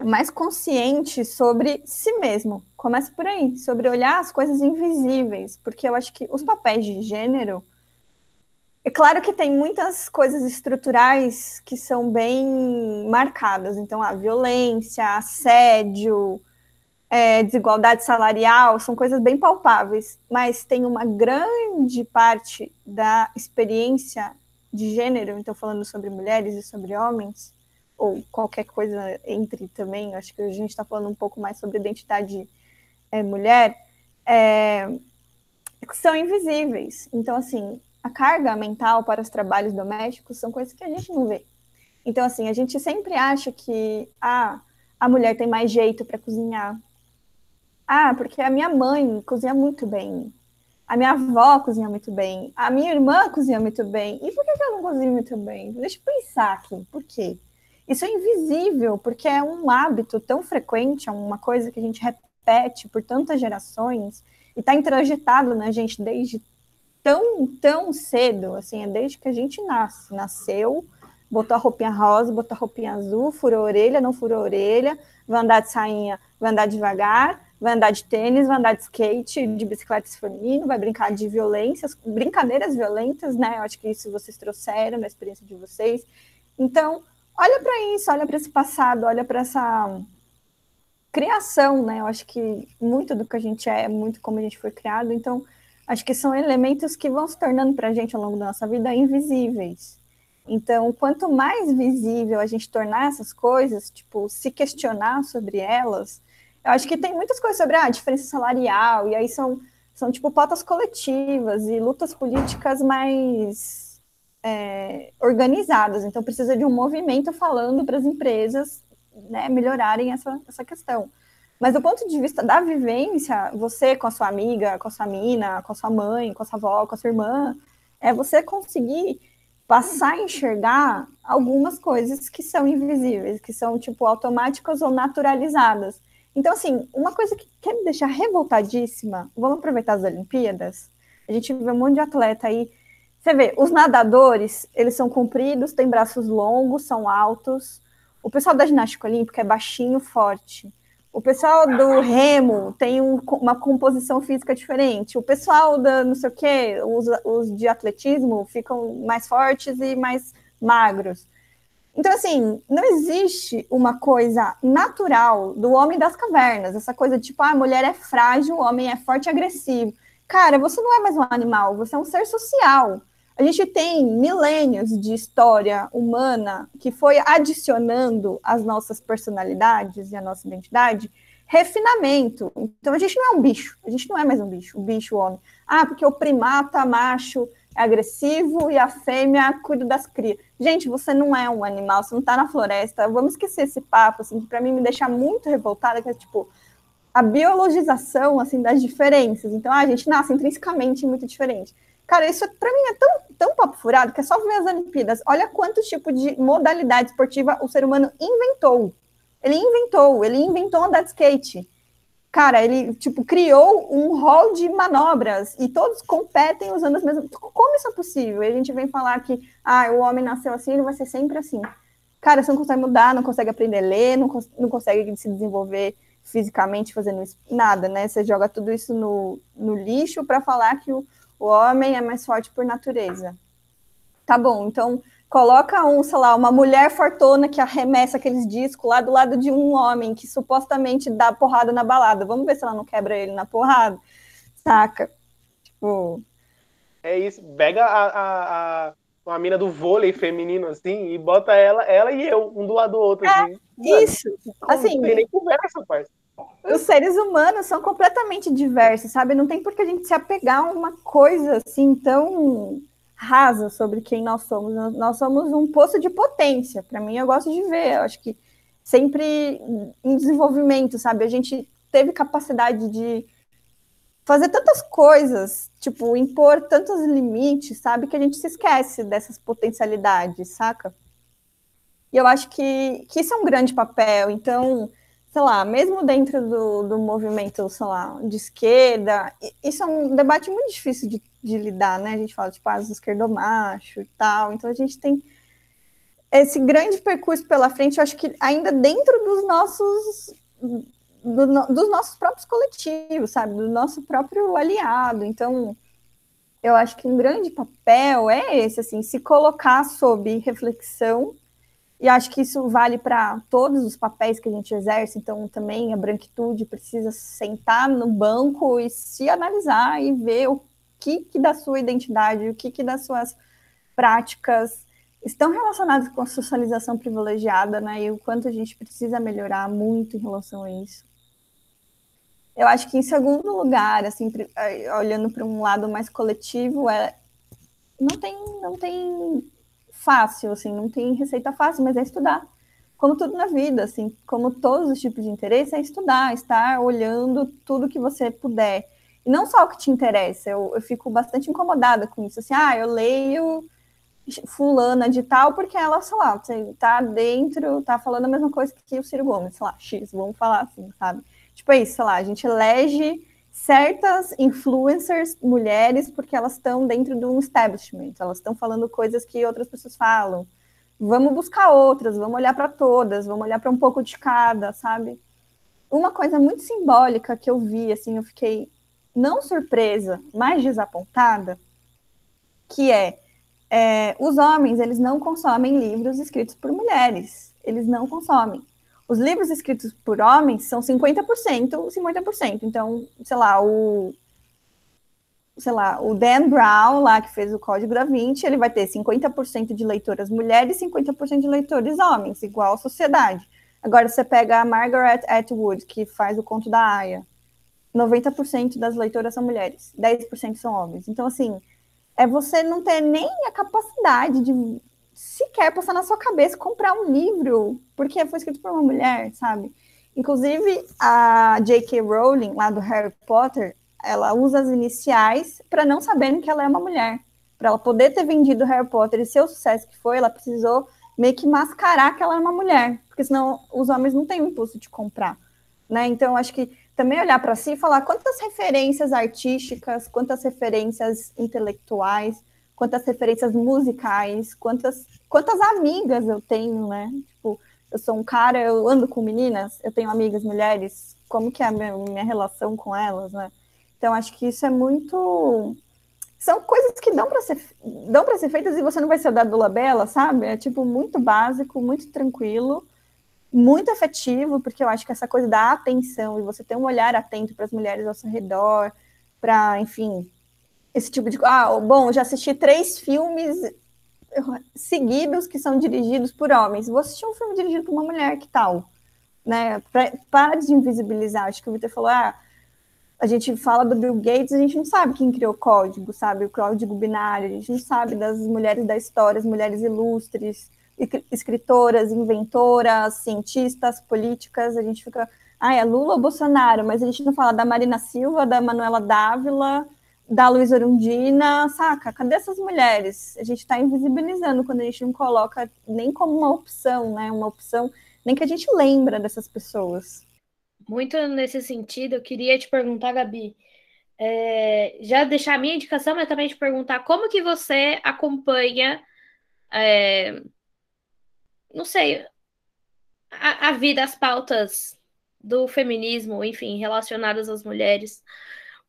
mais consciente sobre si mesmo. Começa por aí, sobre olhar as coisas invisíveis, porque eu acho que os papéis de gênero é claro que tem muitas coisas estruturais que são bem marcadas. Então, a violência, assédio, é, desigualdade salarial são coisas bem palpáveis, mas tem uma grande parte da experiência de gênero, então falando sobre mulheres e sobre homens, ou qualquer coisa entre também, acho que a gente está falando um pouco mais sobre identidade é, mulher, é, são invisíveis. Então, assim, a carga mental para os trabalhos domésticos são coisas que a gente não vê. Então, assim, a gente sempre acha que ah, a mulher tem mais jeito para cozinhar. Ah, porque a minha mãe cozinha muito bem. A minha avó cozinha muito bem. A minha irmã cozinha muito bem. E por que, eu não cozinho muito bem? Deixa eu pensar aqui. Por quê? Isso é invisível, porque é um hábito tão frequente, é uma coisa que a gente repete por tantas gerações e está introjetado na gente desde tão, tão cedo, assim, é desde que a gente nasce. Nasceu, botou a roupinha rosa, botou a roupinha azul, furou a orelha, não furou a orelha, vai andar de sainha, vai andar devagar, vai andar de tênis, vai andar de skate, de bicicleta se for vai brincar de violências, brincadeiras violentas, né? Eu acho que isso vocês trouxeram na experiência de vocês. Então, olha para isso, olha para esse passado, olha para essa criação, né? Eu acho que muito do que a gente é é muito como a gente foi criado, então acho que são elementos que vão se tornando para a gente ao longo da nossa vida invisíveis. Então, quanto mais visível a gente tornar essas coisas, tipo, se questionar sobre elas, eu acho que tem muitas coisas sobre a ah, diferença salarial, e aí são, são tipo, pautas coletivas e lutas políticas mais é, organizadas. Então, precisa de um movimento falando para as empresas né, melhorarem essa, essa questão. Mas do ponto de vista da vivência, você com a sua amiga, com a sua mina, com a sua mãe, com a sua avó, com a sua irmã, é você conseguir passar a enxergar algumas coisas que são invisíveis, que são tipo automáticas ou naturalizadas. Então, assim, uma coisa que quer me deixar revoltadíssima, vamos aproveitar as Olimpíadas. A gente vê um monte de atleta aí. Você vê, os nadadores, eles são compridos, têm braços longos, são altos. O pessoal da ginástica olímpica é baixinho, forte. O pessoal do remo tem um, uma composição física diferente. O pessoal da não sei o quê, os, os de atletismo ficam mais fortes e mais magros. Então, assim, não existe uma coisa natural do homem das cavernas, essa coisa de tipo, ah, a mulher é frágil, o homem é forte e agressivo. Cara, você não é mais um animal, você é um ser social. A gente tem milênios de história humana que foi adicionando às nossas personalidades e à nossa identidade refinamento. Então a gente não é um bicho, a gente não é mais um bicho, o bicho o homem. Ah, porque o primata macho é agressivo e a fêmea cuida das crias. Gente, você não é um animal, você não está na floresta. Vamos esquecer esse papo, assim, que para mim me deixa muito revoltada, que é tipo a biologização assim das diferenças. Então, ah, a gente nasce intrinsecamente muito diferente. Cara, isso para mim é tão, tão papo furado que é só ver as Olimpíadas. Olha quantos tipos de modalidade esportiva o ser humano inventou. Ele inventou, ele inventou andar de skate. Cara, ele, tipo, criou um rol de manobras e todos competem usando as mesmas. Como isso é possível? E a gente vem falar que, ah, o homem nasceu assim, ele vai ser sempre assim. Cara, você não consegue mudar, não consegue aprender a ler, não, cons não consegue se desenvolver fisicamente fazendo nada, né? Você joga tudo isso no, no lixo para falar que o, o homem é mais forte por natureza. Tá bom, então coloca um, sei lá, uma mulher fortuna que arremessa aqueles discos lá do lado de um homem que supostamente dá porrada na balada. Vamos ver se ela não quebra ele na porrada, saca? Tipo. É isso. Pega a, a, a, uma mina do vôlei feminino, assim, e bota ela, ela e eu, um do lado do outro, É, assim. Mano, Isso. Assim, Não tem nem conversa, parça. Os seres humanos são completamente diversos, sabe? Não tem por que a gente se apegar a uma coisa assim tão rasa sobre quem nós somos. Nós- somos um poço de potência. Para mim, eu gosto de ver. Eu acho que sempre em desenvolvimento, sabe? A gente teve capacidade de fazer tantas coisas, tipo, impor tantos limites, sabe? Que a gente se esquece dessas potencialidades, saca? E eu acho que, que isso é um grande papel. Então, sei lá, mesmo dentro do, do movimento, sei lá, de esquerda, isso é um debate muito difícil de, de lidar, né? A gente fala, tipo, ah, os esquerdomacho e tal. Então, a gente tem esse grande percurso pela frente, eu acho que ainda dentro dos nossos do dos nossos próprios coletivos, sabe? Do nosso próprio aliado. Então, eu acho que um grande papel é esse, assim, se colocar sob reflexão e acho que isso vale para todos os papéis que a gente exerce, então também a branquitude precisa sentar no banco e se analisar e ver o que, que da sua identidade, o que, que das suas práticas estão relacionadas com a socialização privilegiada, né? E o quanto a gente precisa melhorar muito em relação a isso. Eu acho que em segundo lugar, assim, eh, olhando para um lado mais coletivo, é não tem, não tem fácil, assim, não tem receita fácil, mas é estudar. Como tudo na vida, assim, como todos os tipos de interesse, é estudar, estar olhando tudo que você puder. E não só o que te interessa, eu, eu fico bastante incomodada com isso, assim, ah, eu leio fulana de tal, porque ela, sei lá, tá dentro, tá falando a mesma coisa que o Ciro Gomes, sei lá, X, vamos falar assim, sabe? Tipo, é isso, sei lá, a gente elege certas influencers mulheres porque elas estão dentro de um establishment, elas estão falando coisas que outras pessoas falam. Vamos buscar outras, vamos olhar para todas, vamos olhar para um pouco de cada, sabe? Uma coisa muito simbólica que eu vi, assim, eu fiquei não surpresa, mas desapontada, que é, é os homens, eles não consomem livros escritos por mulheres, eles não consomem os livros escritos por homens são 50%, 50%. Então, sei lá, o sei lá, o Dan Brown, lá que fez o Código da Vinci, ele vai ter 50% de leitoras mulheres e 50% de leitores homens, igual a sociedade. Agora, você pega a Margaret Atwood, que faz o Conto da Aya, 90% das leitoras são mulheres, 10% são homens. Então, assim, é você não ter nem a capacidade de sequer passar na sua cabeça comprar um livro porque foi escrito por uma mulher, sabe? Inclusive, a J.K. Rowling, lá do Harry Potter, ela usa as iniciais para não saberem que ela é uma mulher. Para ela poder ter vendido Harry Potter e ser o sucesso que foi, ela precisou meio que mascarar que ela é uma mulher, porque senão os homens não têm o impulso de comprar, né? Então, acho que também olhar para si e falar quantas referências artísticas, quantas referências intelectuais, quantas referências musicais, quantas, quantas amigas eu tenho, né? Tipo, eu sou um cara, eu ando com meninas, eu tenho amigas mulheres, como que é a minha, minha relação com elas, né? Então, acho que isso é muito. São coisas que dão para ser, dão para ser feitas e você não vai ser da Dula Bela, sabe? É tipo muito básico, muito tranquilo, muito afetivo, porque eu acho que essa coisa da atenção e você ter um olhar atento para as mulheres ao seu redor, para, enfim, esse tipo de. Ah, bom, já assisti três filmes seguidos que são dirigidos por homens. Vou assistir um filme dirigido por uma mulher, que tal? Né? Para de invisibilizar. Acho que o Vitor falou, ah, a gente fala do Bill Gates, a gente não sabe quem criou o código, sabe? O código binário, a gente não sabe das mulheres da história, as mulheres ilustres, escritoras, inventoras, cientistas, políticas, a gente fica, ah, é Lula ou Bolsonaro, mas a gente não fala da Marina Silva, da Manuela Dávila, da Luísa Orundina, saca? Cadê essas mulheres? A gente está invisibilizando quando a gente não coloca nem como uma opção, né? Uma opção, nem que a gente lembra dessas pessoas. Muito nesse sentido, eu queria te perguntar, Gabi, é, já deixar a minha indicação, mas também te perguntar como que você acompanha, é, não sei, a, a vida, as pautas do feminismo, enfim, relacionadas às mulheres.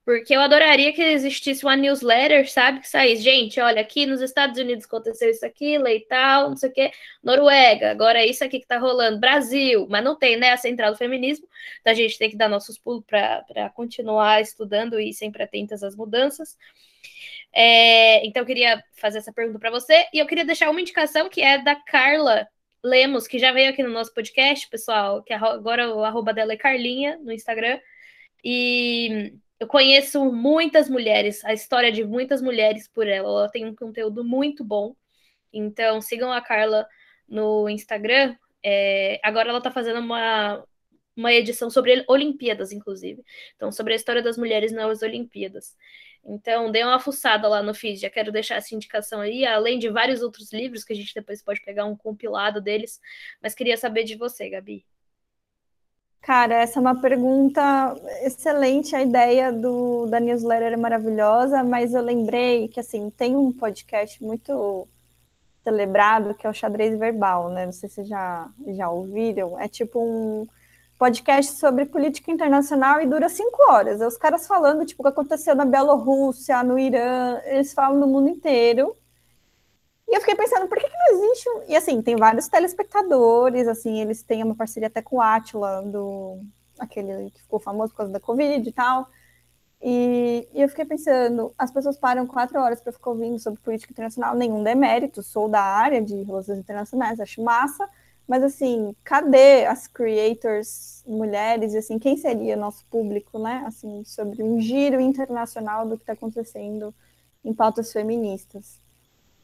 Porque eu adoraria que existisse uma newsletter, sabe? Que saísse, gente, olha, aqui nos Estados Unidos aconteceu isso aqui, lei tal, não sei o quê, Noruega, agora é isso aqui que tá rolando, Brasil, mas não tem, né, a central do feminismo, então a gente tem que dar nossos pulos para continuar estudando e sempre atentas às mudanças. É, então, eu queria fazer essa pergunta para você. E eu queria deixar uma indicação que é da Carla Lemos, que já veio aqui no nosso podcast, pessoal, que agora o arroba dela é Carlinha no Instagram. E eu conheço muitas mulheres, a história de muitas mulheres por ela. Ela tem um conteúdo muito bom. Então, sigam a Carla no Instagram. É, agora ela está fazendo uma, uma edição sobre Olimpíadas, inclusive. Então, sobre a história das mulheres nas Olimpíadas. Então, dê uma fuçada lá no feed. Já quero deixar essa indicação aí, além de vários outros livros que a gente depois pode pegar um compilado deles. Mas queria saber de você, Gabi. Cara, essa é uma pergunta excelente. A ideia do, da newsletter é maravilhosa, mas eu lembrei que assim tem um podcast muito celebrado que é o Xadrez Verbal, né? Não sei se já, já ouviram. É tipo um podcast sobre política internacional e dura cinco horas. É os caras falando, tipo, o que aconteceu na Bielorrússia, no Irã, eles falam no mundo inteiro. E eu fiquei pensando, por que, que não existe? Um... E assim, tem vários telespectadores, assim, eles têm uma parceria até com o Atila, do... aquele que ficou famoso por causa da Covid e tal. E, e eu fiquei pensando, as pessoas param quatro horas para ficar ouvindo sobre política internacional, nenhum demérito, sou da área de relações internacionais, acho massa, mas assim, cadê as creators mulheres? Assim, quem seria nosso público, né? Assim, sobre um giro internacional do que está acontecendo em pautas feministas.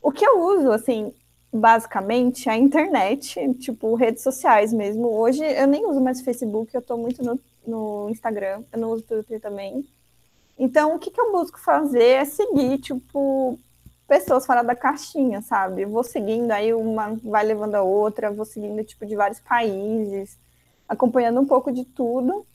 O que eu uso, assim, basicamente é a internet, tipo redes sociais mesmo. Hoje eu nem uso mais Facebook, eu estou muito no, no Instagram, eu não uso Twitter também. Então, o que, que eu busco fazer é seguir, tipo, pessoas fora da caixinha, sabe? vou seguindo, aí uma vai levando a outra, vou seguindo tipo de vários países, acompanhando um pouco de tudo.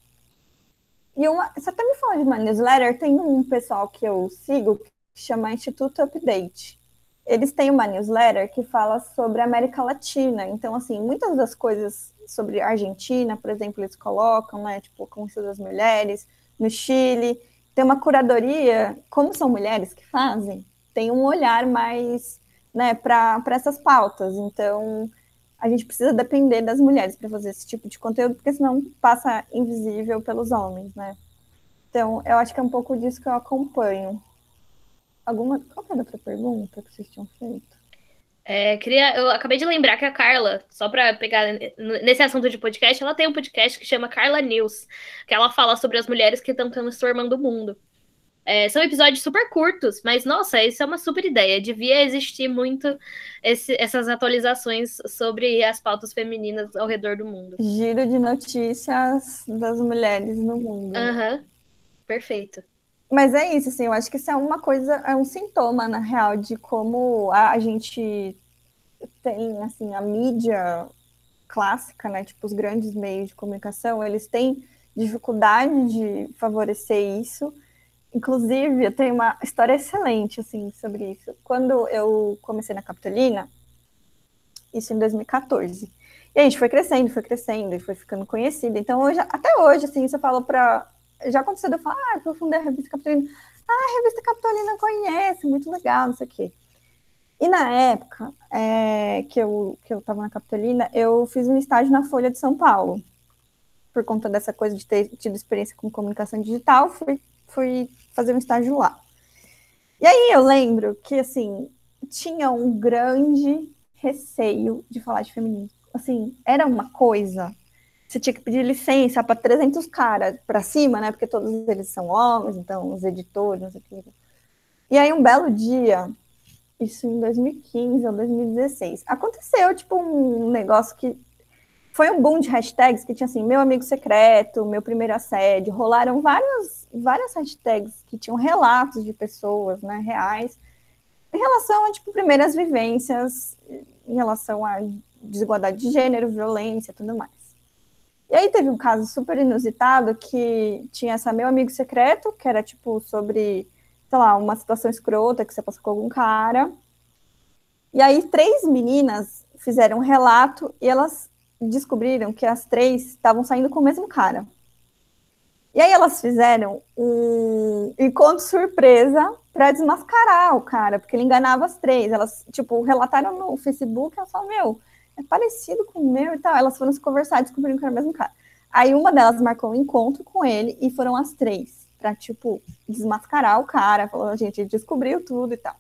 E uma, você até me falou de uma newsletter, tem um pessoal que eu sigo que chama Instituto Update. Eles têm uma newsletter que fala sobre a América Latina. Então, assim, muitas das coisas sobre a Argentina, por exemplo, eles colocam, né? Tipo, como das mulheres, no Chile. Tem uma curadoria, como são mulheres que fazem, tem um olhar mais né, para essas pautas. Então, a gente precisa depender das mulheres para fazer esse tipo de conteúdo, porque senão passa invisível pelos homens, né? Então, eu acho que é um pouco disso que eu acompanho. Alguma. Qual era a outra pergunta que vocês tinham feito? É, queria, eu acabei de lembrar que a Carla, só para pegar nesse assunto de podcast, ela tem um podcast que chama Carla News, que ela fala sobre as mulheres que estão transformando o mundo. É, são episódios super curtos, mas nossa, isso é uma super ideia. Devia existir muito esse, essas atualizações sobre as pautas femininas ao redor do mundo. Giro de notícias das mulheres no mundo. Aham, uhum. perfeito. Mas é isso, assim, eu acho que isso é uma coisa, é um sintoma, na real, de como a, a gente tem, assim, a mídia clássica, né, tipo, os grandes meios de comunicação, eles têm dificuldade de favorecer isso, Inclusive, eu tenho uma história excelente assim sobre isso. Quando eu comecei na Capitolina, isso em 2014. E a gente foi crescendo, foi crescendo e foi ficando conhecida. Então, hoje, até hoje, assim, você fala para. Já aconteceu eu falar, ah, fundei a revista Capitolina. Ah, a revista Capitolina conhece, muito legal, não sei o quê. E na época é, que eu que eu estava na Capitolina, eu fiz um estágio na Folha de São Paulo. Por conta dessa coisa de ter tido experiência com comunicação digital, fui fui fazer um estágio lá. E aí eu lembro que, assim, tinha um grande receio de falar de feminismo. Assim, era uma coisa. Você tinha que pedir licença para 300 caras para cima, né? Porque todos eles são homens, então os editores, não sei o que. E aí, um belo dia, isso em 2015 ou 2016, aconteceu, tipo, um negócio que foi um boom de hashtags que tinha assim, meu amigo secreto, meu primeiro assédio, rolaram várias, várias hashtags que tinham relatos de pessoas, né, reais, em relação a, tipo, primeiras vivências, em relação a desigualdade de gênero, violência, tudo mais. E aí teve um caso super inusitado que tinha essa meu amigo secreto, que era, tipo, sobre, sei lá, uma situação escrota que você passou com algum cara, e aí três meninas fizeram um relato e elas descobriram que as três estavam saindo com o mesmo cara. E aí elas fizeram um encontro surpresa para desmascarar o cara, porque ele enganava as três. Elas, tipo, relataram no Facebook, elas falaram, meu, é parecido com o meu e tal. Elas foram se conversar e descobriram que era o mesmo cara. Aí uma delas marcou um encontro com ele e foram as três pra, tipo, desmascarar o cara. Falou, a gente descobriu tudo e tal.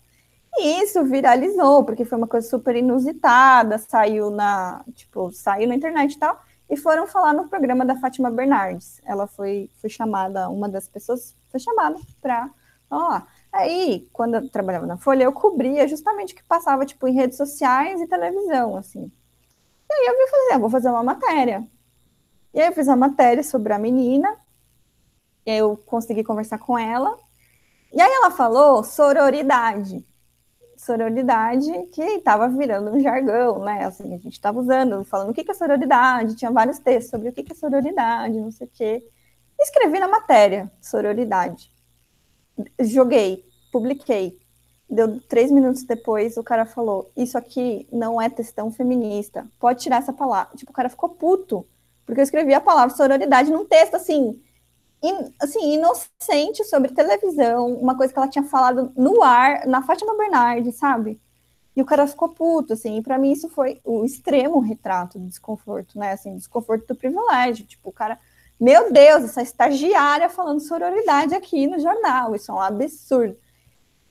E isso viralizou, porque foi uma coisa super inusitada, saiu na, tipo, saiu na internet e tal, e foram falar no programa da Fátima Bernardes. Ela foi, foi chamada, uma das pessoas foi chamada para ó, aí, quando eu trabalhava na Folha, eu cobria justamente o que passava, tipo, em redes sociais e televisão, assim. E aí eu fazer, ah, vou fazer uma matéria. E aí eu fiz uma matéria sobre a menina, eu consegui conversar com ela, e aí ela falou sororidade sororidade que estava virando um jargão, né? Assim, a gente estava usando, falando o que é sororidade, tinha vários textos sobre o que é sororidade, não sei o quê. Escrevi na matéria, sororidade. Joguei, publiquei. Deu três minutos depois, o cara falou: Isso aqui não é textão feminista. Pode tirar essa palavra. Tipo, o cara ficou puto, porque eu escrevi a palavra sororidade num texto assim, in, assim, inocente sobre televisão, uma coisa que ela tinha falado no ar, na Fátima Bernardes, sabe? E o cara ficou puto, assim, e pra mim isso foi o extremo retrato do desconforto, né? Assim, desconforto do privilégio. Tipo, o cara, meu Deus, essa estagiária falando sororidade aqui no jornal, isso é um absurdo.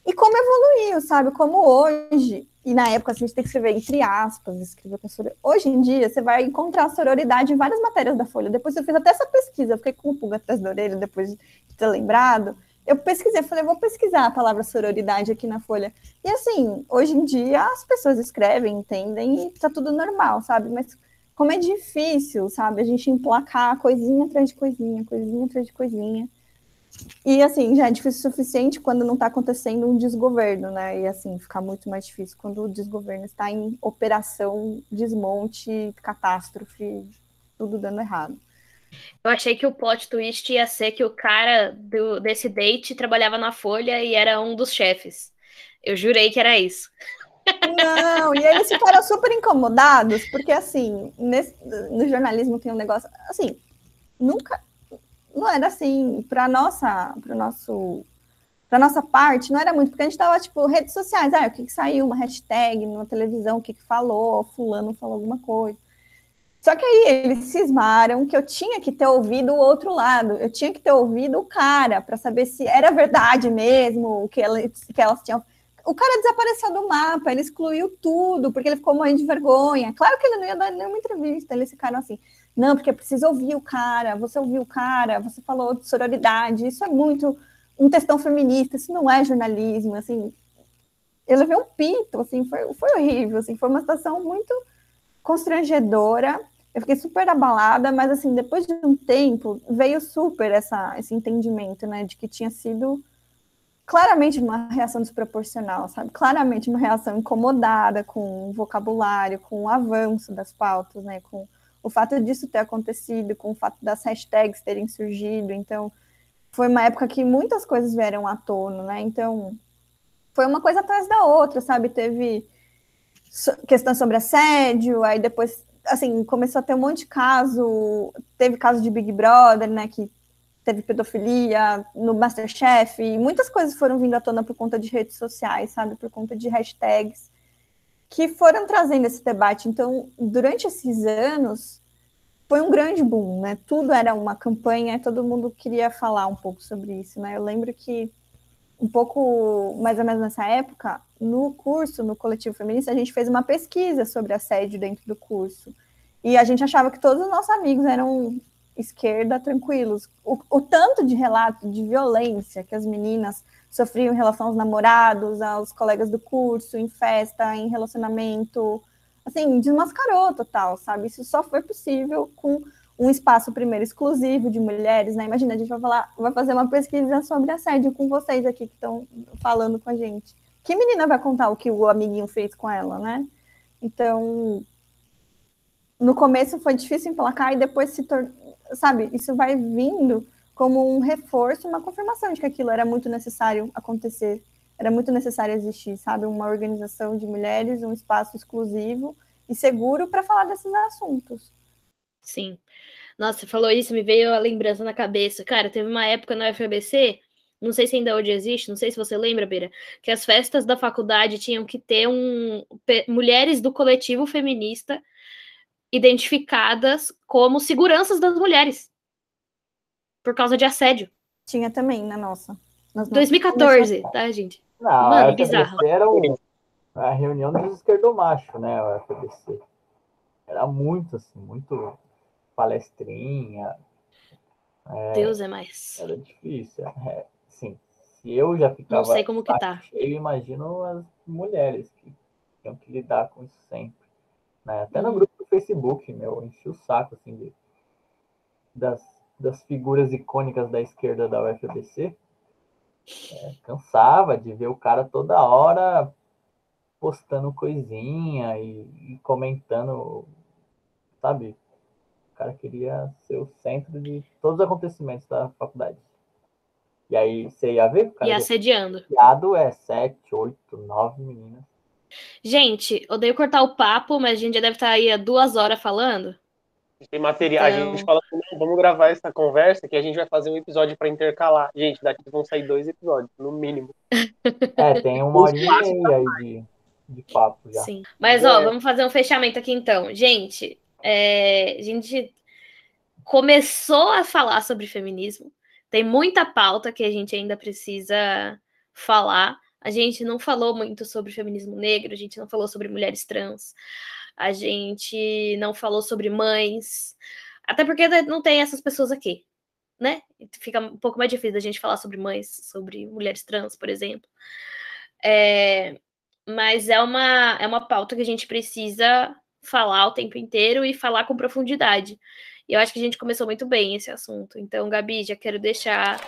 E como evoluiu, sabe? Como hoje e na época assim, a gente tem que escrever entre aspas, escrever com sororidade. Hoje em dia, você vai encontrar sororidade em várias matérias da Folha. Depois eu fiz até essa pesquisa, fiquei com o pulga atrás da orelha depois de ter lembrado. Eu pesquisei, falei, vou pesquisar a palavra sororidade aqui na Folha. E assim, hoje em dia as pessoas escrevem, entendem e tá tudo normal, sabe? Mas como é difícil, sabe? A gente emplacar coisinha atrás de coisinha, coisinha atrás de coisinha. E assim, já é difícil o suficiente quando não está acontecendo um desgoverno, né? E assim, fica muito mais difícil quando o desgoverno está em operação, desmonte, catástrofe, tudo dando errado. Eu achei que o plot twist ia ser que o cara do, desse date trabalhava na Folha e era um dos chefes. Eu jurei que era isso. Não, e eles ficaram super incomodados, porque assim, nesse, no jornalismo tem um negócio, assim, nunca, não era assim, para nossa, para nosso para nossa parte, não era muito, porque a gente tava, tipo, redes sociais, ah, o que, que saiu, uma hashtag na televisão, o que, que falou, fulano falou alguma coisa. Só que aí eles cismaram que eu tinha que ter ouvido o outro lado, eu tinha que ter ouvido o cara para saber se era verdade mesmo, o que, que elas tinham. O cara desapareceu do mapa, ele excluiu tudo, porque ele ficou morrendo de vergonha. Claro que ele não ia dar nenhuma entrevista, eles ficaram assim, não, porque precisa ouvir o cara, você ouviu o cara, você falou de sororidade, isso é muito um textão feminista, isso não é jornalismo, assim. Eu levei um pito, assim, foi, foi horrível, assim, foi uma situação muito constrangedora. Eu fiquei super abalada, mas assim, depois de um tempo, veio super essa, esse entendimento, né, de que tinha sido claramente uma reação desproporcional, sabe? Claramente uma reação incomodada com o vocabulário, com o avanço das pautas, né, com o fato disso ter acontecido, com o fato das hashtags terem surgido, então foi uma época que muitas coisas vieram à tona, né? Então foi uma coisa atrás da outra, sabe? Teve questão sobre assédio, aí depois, assim, começou a ter um monte de caso, teve caso de Big Brother, né, que teve pedofilia no Masterchef, e muitas coisas foram vindo à tona por conta de redes sociais, sabe, por conta de hashtags que foram trazendo esse debate. Então, durante esses anos, foi um grande boom, né? Tudo era uma campanha, todo mundo queria falar um pouco sobre isso, né? Eu lembro que um pouco mais ou menos nessa época, no curso, no coletivo feminista, a gente fez uma pesquisa sobre assédio dentro do curso. E a gente achava que todos os nossos amigos eram esquerda tranquilos. O, o tanto de relato de violência que as meninas sofriam em relação aos namorados, aos colegas do curso, em festa, em relacionamento. Assim, desmascarou total, sabe? Isso só foi possível com um espaço primeiro exclusivo de mulheres, né? Imagina, a gente vai falar, vai fazer uma pesquisa sobre assédio com vocês aqui que estão falando com a gente. Que menina vai contar o que o amiguinho fez com ela, né? Então, no começo foi difícil emplacar e depois se tornou, sabe, isso vai vindo como um reforço, uma confirmação de que aquilo era muito necessário acontecer, era muito necessário existir, sabe? Uma organização de mulheres, um espaço exclusivo e seguro para falar desses assuntos. Sim. Nossa, você falou isso, me veio a lembrança na cabeça. Cara, teve uma época no FABC, não sei se ainda hoje existe, não sei se você lembra, Beira, que as festas da faculdade tinham que ter um mulheres do coletivo feminista identificadas como seguranças das mulheres por causa de assédio. Tinha também na nossa. Nas nossas 2014, tá, gente? Não, Mano, a bizarro. Era o- a reunião dos esquerdomachos, né? O FBC. Era muito, assim, muito palestrinha. Deus é mais. Era difícil. É, sim, se eu já ficava Não sei como que tá. cheio, imagino as mulheres que tinham que lidar com isso sempre. né? Até no Uhum. grupo do Facebook, meu, eu enchi o saco, assim, de, das, das figuras icônicas da esquerda da UFBC. É, cansava de ver o cara toda hora postando coisinha e, e comentando, sabe? O cara queria ser o centro de todos os acontecimentos da faculdade. E aí você ia ver, o cara E do assediando. piado é sete, oito, nove meninas. Gente, odeio cortar o papo, mas a gente já deve estar aí há duas horas falando. Tem material. A Então- gente fala assim, não, vamos gravar essa conversa que a gente vai fazer um episódio pra intercalar. Gente, daqui vão sair dois episódios, no mínimo. É, tem uma e meia aí de, de papo já. Sim. Mas, ó, É. vamos fazer um fechamento aqui então. Gente, é, a gente começou a falar sobre feminismo. Tem muita pauta que a gente ainda precisa falar. A gente não falou muito sobre feminismo negro, a gente não falou sobre mulheres trans, a gente não falou sobre mães, até porque não tem essas pessoas aqui, né? Fica um pouco mais difícil a gente falar sobre mães, sobre mulheres trans, por exemplo. É, mas é uma, é uma pauta que a gente precisa falar o tempo inteiro e falar com profundidade. E eu acho que a gente começou muito bem esse assunto. Então, Gabi, já quero deixar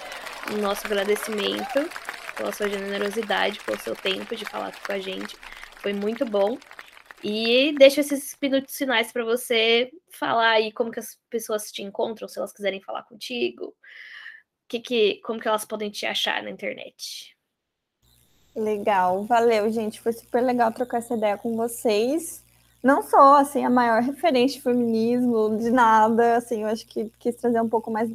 o nosso agradecimento pela sua generosidade, pelo seu tempo de falar com a gente. Foi muito bom. E deixo esses minutos finais para você falar aí como que as pessoas te encontram, se elas quiserem falar contigo. Que que, como que elas podem te achar na internet? Legal, valeu, gente. Foi super legal trocar essa ideia com vocês. Não sou assim a maior referente de feminismo, de nada, assim, eu acho que quis trazer um pouco mais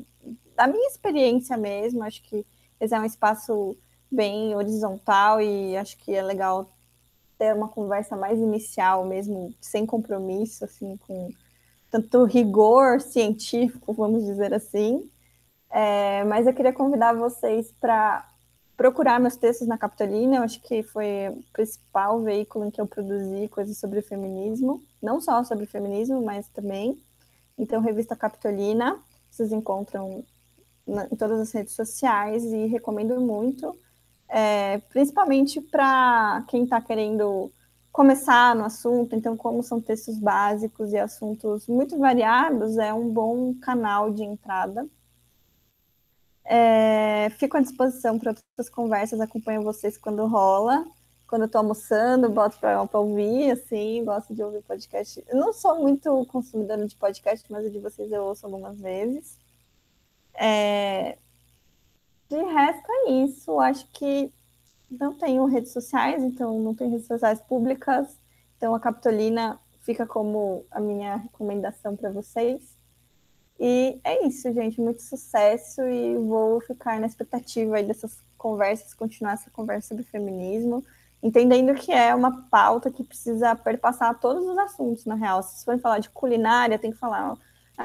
da minha experiência mesmo. Acho que esse é um espaço bem horizontal e acho que é legal ter uma conversa mais inicial mesmo, sem compromisso, assim, com tanto rigor científico, vamos dizer assim. É, mas eu queria convidar vocês para procurar meus textos na Capitolina, eu acho que foi o principal veículo em que eu produzi coisas sobre feminismo, não só sobre feminismo, mas também. Então, revista Capitolina, vocês encontram na, em todas as redes sociais e recomendo muito, é, principalmente para quem está querendo começar no assunto. Então, como são textos básicos e assuntos muito variados, é um bom canal de entrada. É, fico à disposição para outras conversas, acompanho vocês quando rola. Quando eu estou almoçando, boto para ouvir, assim, gosto de ouvir podcast. Eu não sou muito consumidora de podcast, mas o de vocês eu ouço algumas vezes. É, de resto é isso. Acho que não tenho redes sociais, então não tenho redes sociais públicas. Então a Capitolina fica como a minha recomendação para vocês. E é isso, gente. Muito sucesso e vou ficar na expectativa aí dessas conversas, continuar essa conversa sobre feminismo, entendendo que é uma pauta que precisa perpassar todos os assuntos, na real. Se for falar de culinária, tem que falar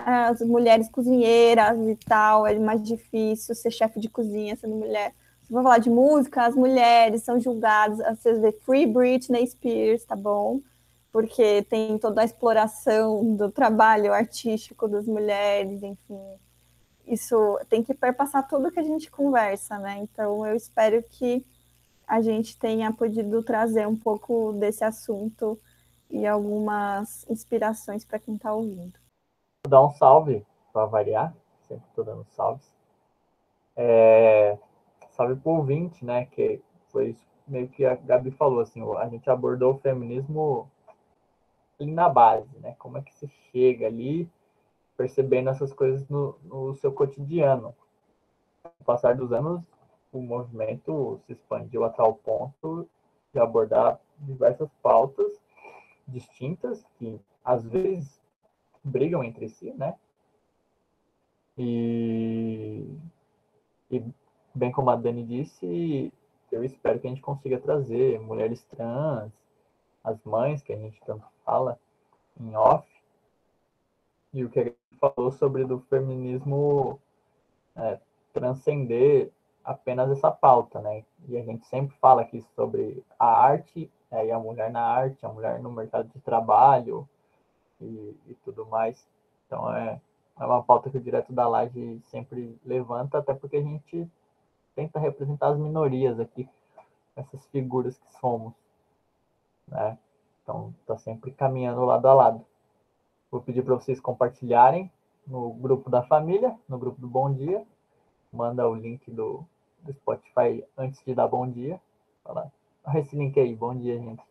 as mulheres cozinheiras e tal, é mais difícil ser chefe de cozinha sendo mulher. Se for falar de música, as mulheres são julgadas, vocês vê Free Britney Spears, tá bom? porque tem toda a exploração do trabalho artístico das mulheres, enfim. Isso tem que perpassar tudo que a gente conversa, né? Então eu espero que a gente tenha podido trazer um pouco desse assunto e algumas inspirações para quem está ouvindo. Dar um salve para variar, sempre estou dando salves. É, salve para o ouvinte, né? Que foi isso meio que a Gabi falou, assim, a gente abordou o feminismo ali na base, né? Como é que se chega ali percebendo essas coisas no, no seu cotidiano. Com o passar dos anos, o movimento se expandiu a tal ponto de abordar diversas pautas distintas que às vezes brigam entre si, né? E, e bem como a Dani disse, eu espero que a gente consiga trazer mulheres trans, as mães que a gente tanto fala em off, e o que a gente falou sobre do feminismo é, transcender apenas essa pauta, né? E a gente sempre fala aqui sobre a arte, é, e a mulher na arte, a mulher no mercado de trabalho e, e tudo mais. Então é, é uma pauta que o Direto da Laje sempre levanta, até porque a gente tenta representar as minorias aqui, essas figuras que somos, né? Então está sempre caminhando lado a lado. Vou pedir para vocês compartilharem no grupo da família, no grupo do Bom Dia. Manda o link do, do Spotify antes de dar bom dia. Olha esse link aí, bom dia, gente.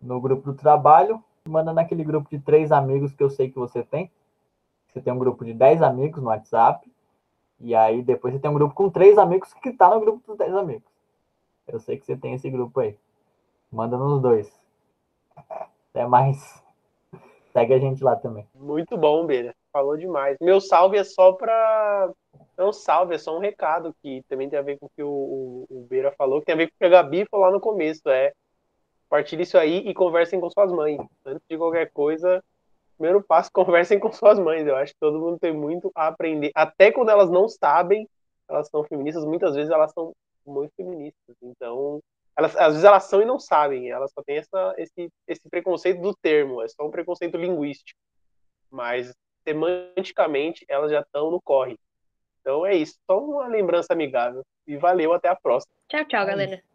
No grupo do trabalho, manda naquele grupo de três amigos que eu sei que você tem. Você tem um grupo de dez amigos no WhatsApp. E aí depois você tem um grupo com três amigos que tá no grupo dos dez amigos. Eu sei que você tem esse grupo aí. Manda nos dois. Até mais. Segue a gente lá também. Muito bom, Beira. Falou demais. Meu salve é só para Não, salve, é só um recado que também tem a ver com o que o, o, o Beira falou, que tem a ver com o que a Gabi falou lá no começo. É partilhe isso aí e conversem com suas mães. Antes de qualquer coisa, primeiro passo, conversem com suas mães. Eu acho que todo mundo tem muito a aprender. Até quando elas não sabem, elas são feministas, muitas vezes elas são muito feministas. Então, elas, às vezes elas são e não sabem, elas só têm essa, esse, esse preconceito do termo, é só um preconceito linguístico. Mas semanticamente elas já estão no corre. Então é isso, só uma lembrança amigável. E valeu, até a próxima. Tchau, tchau, galera.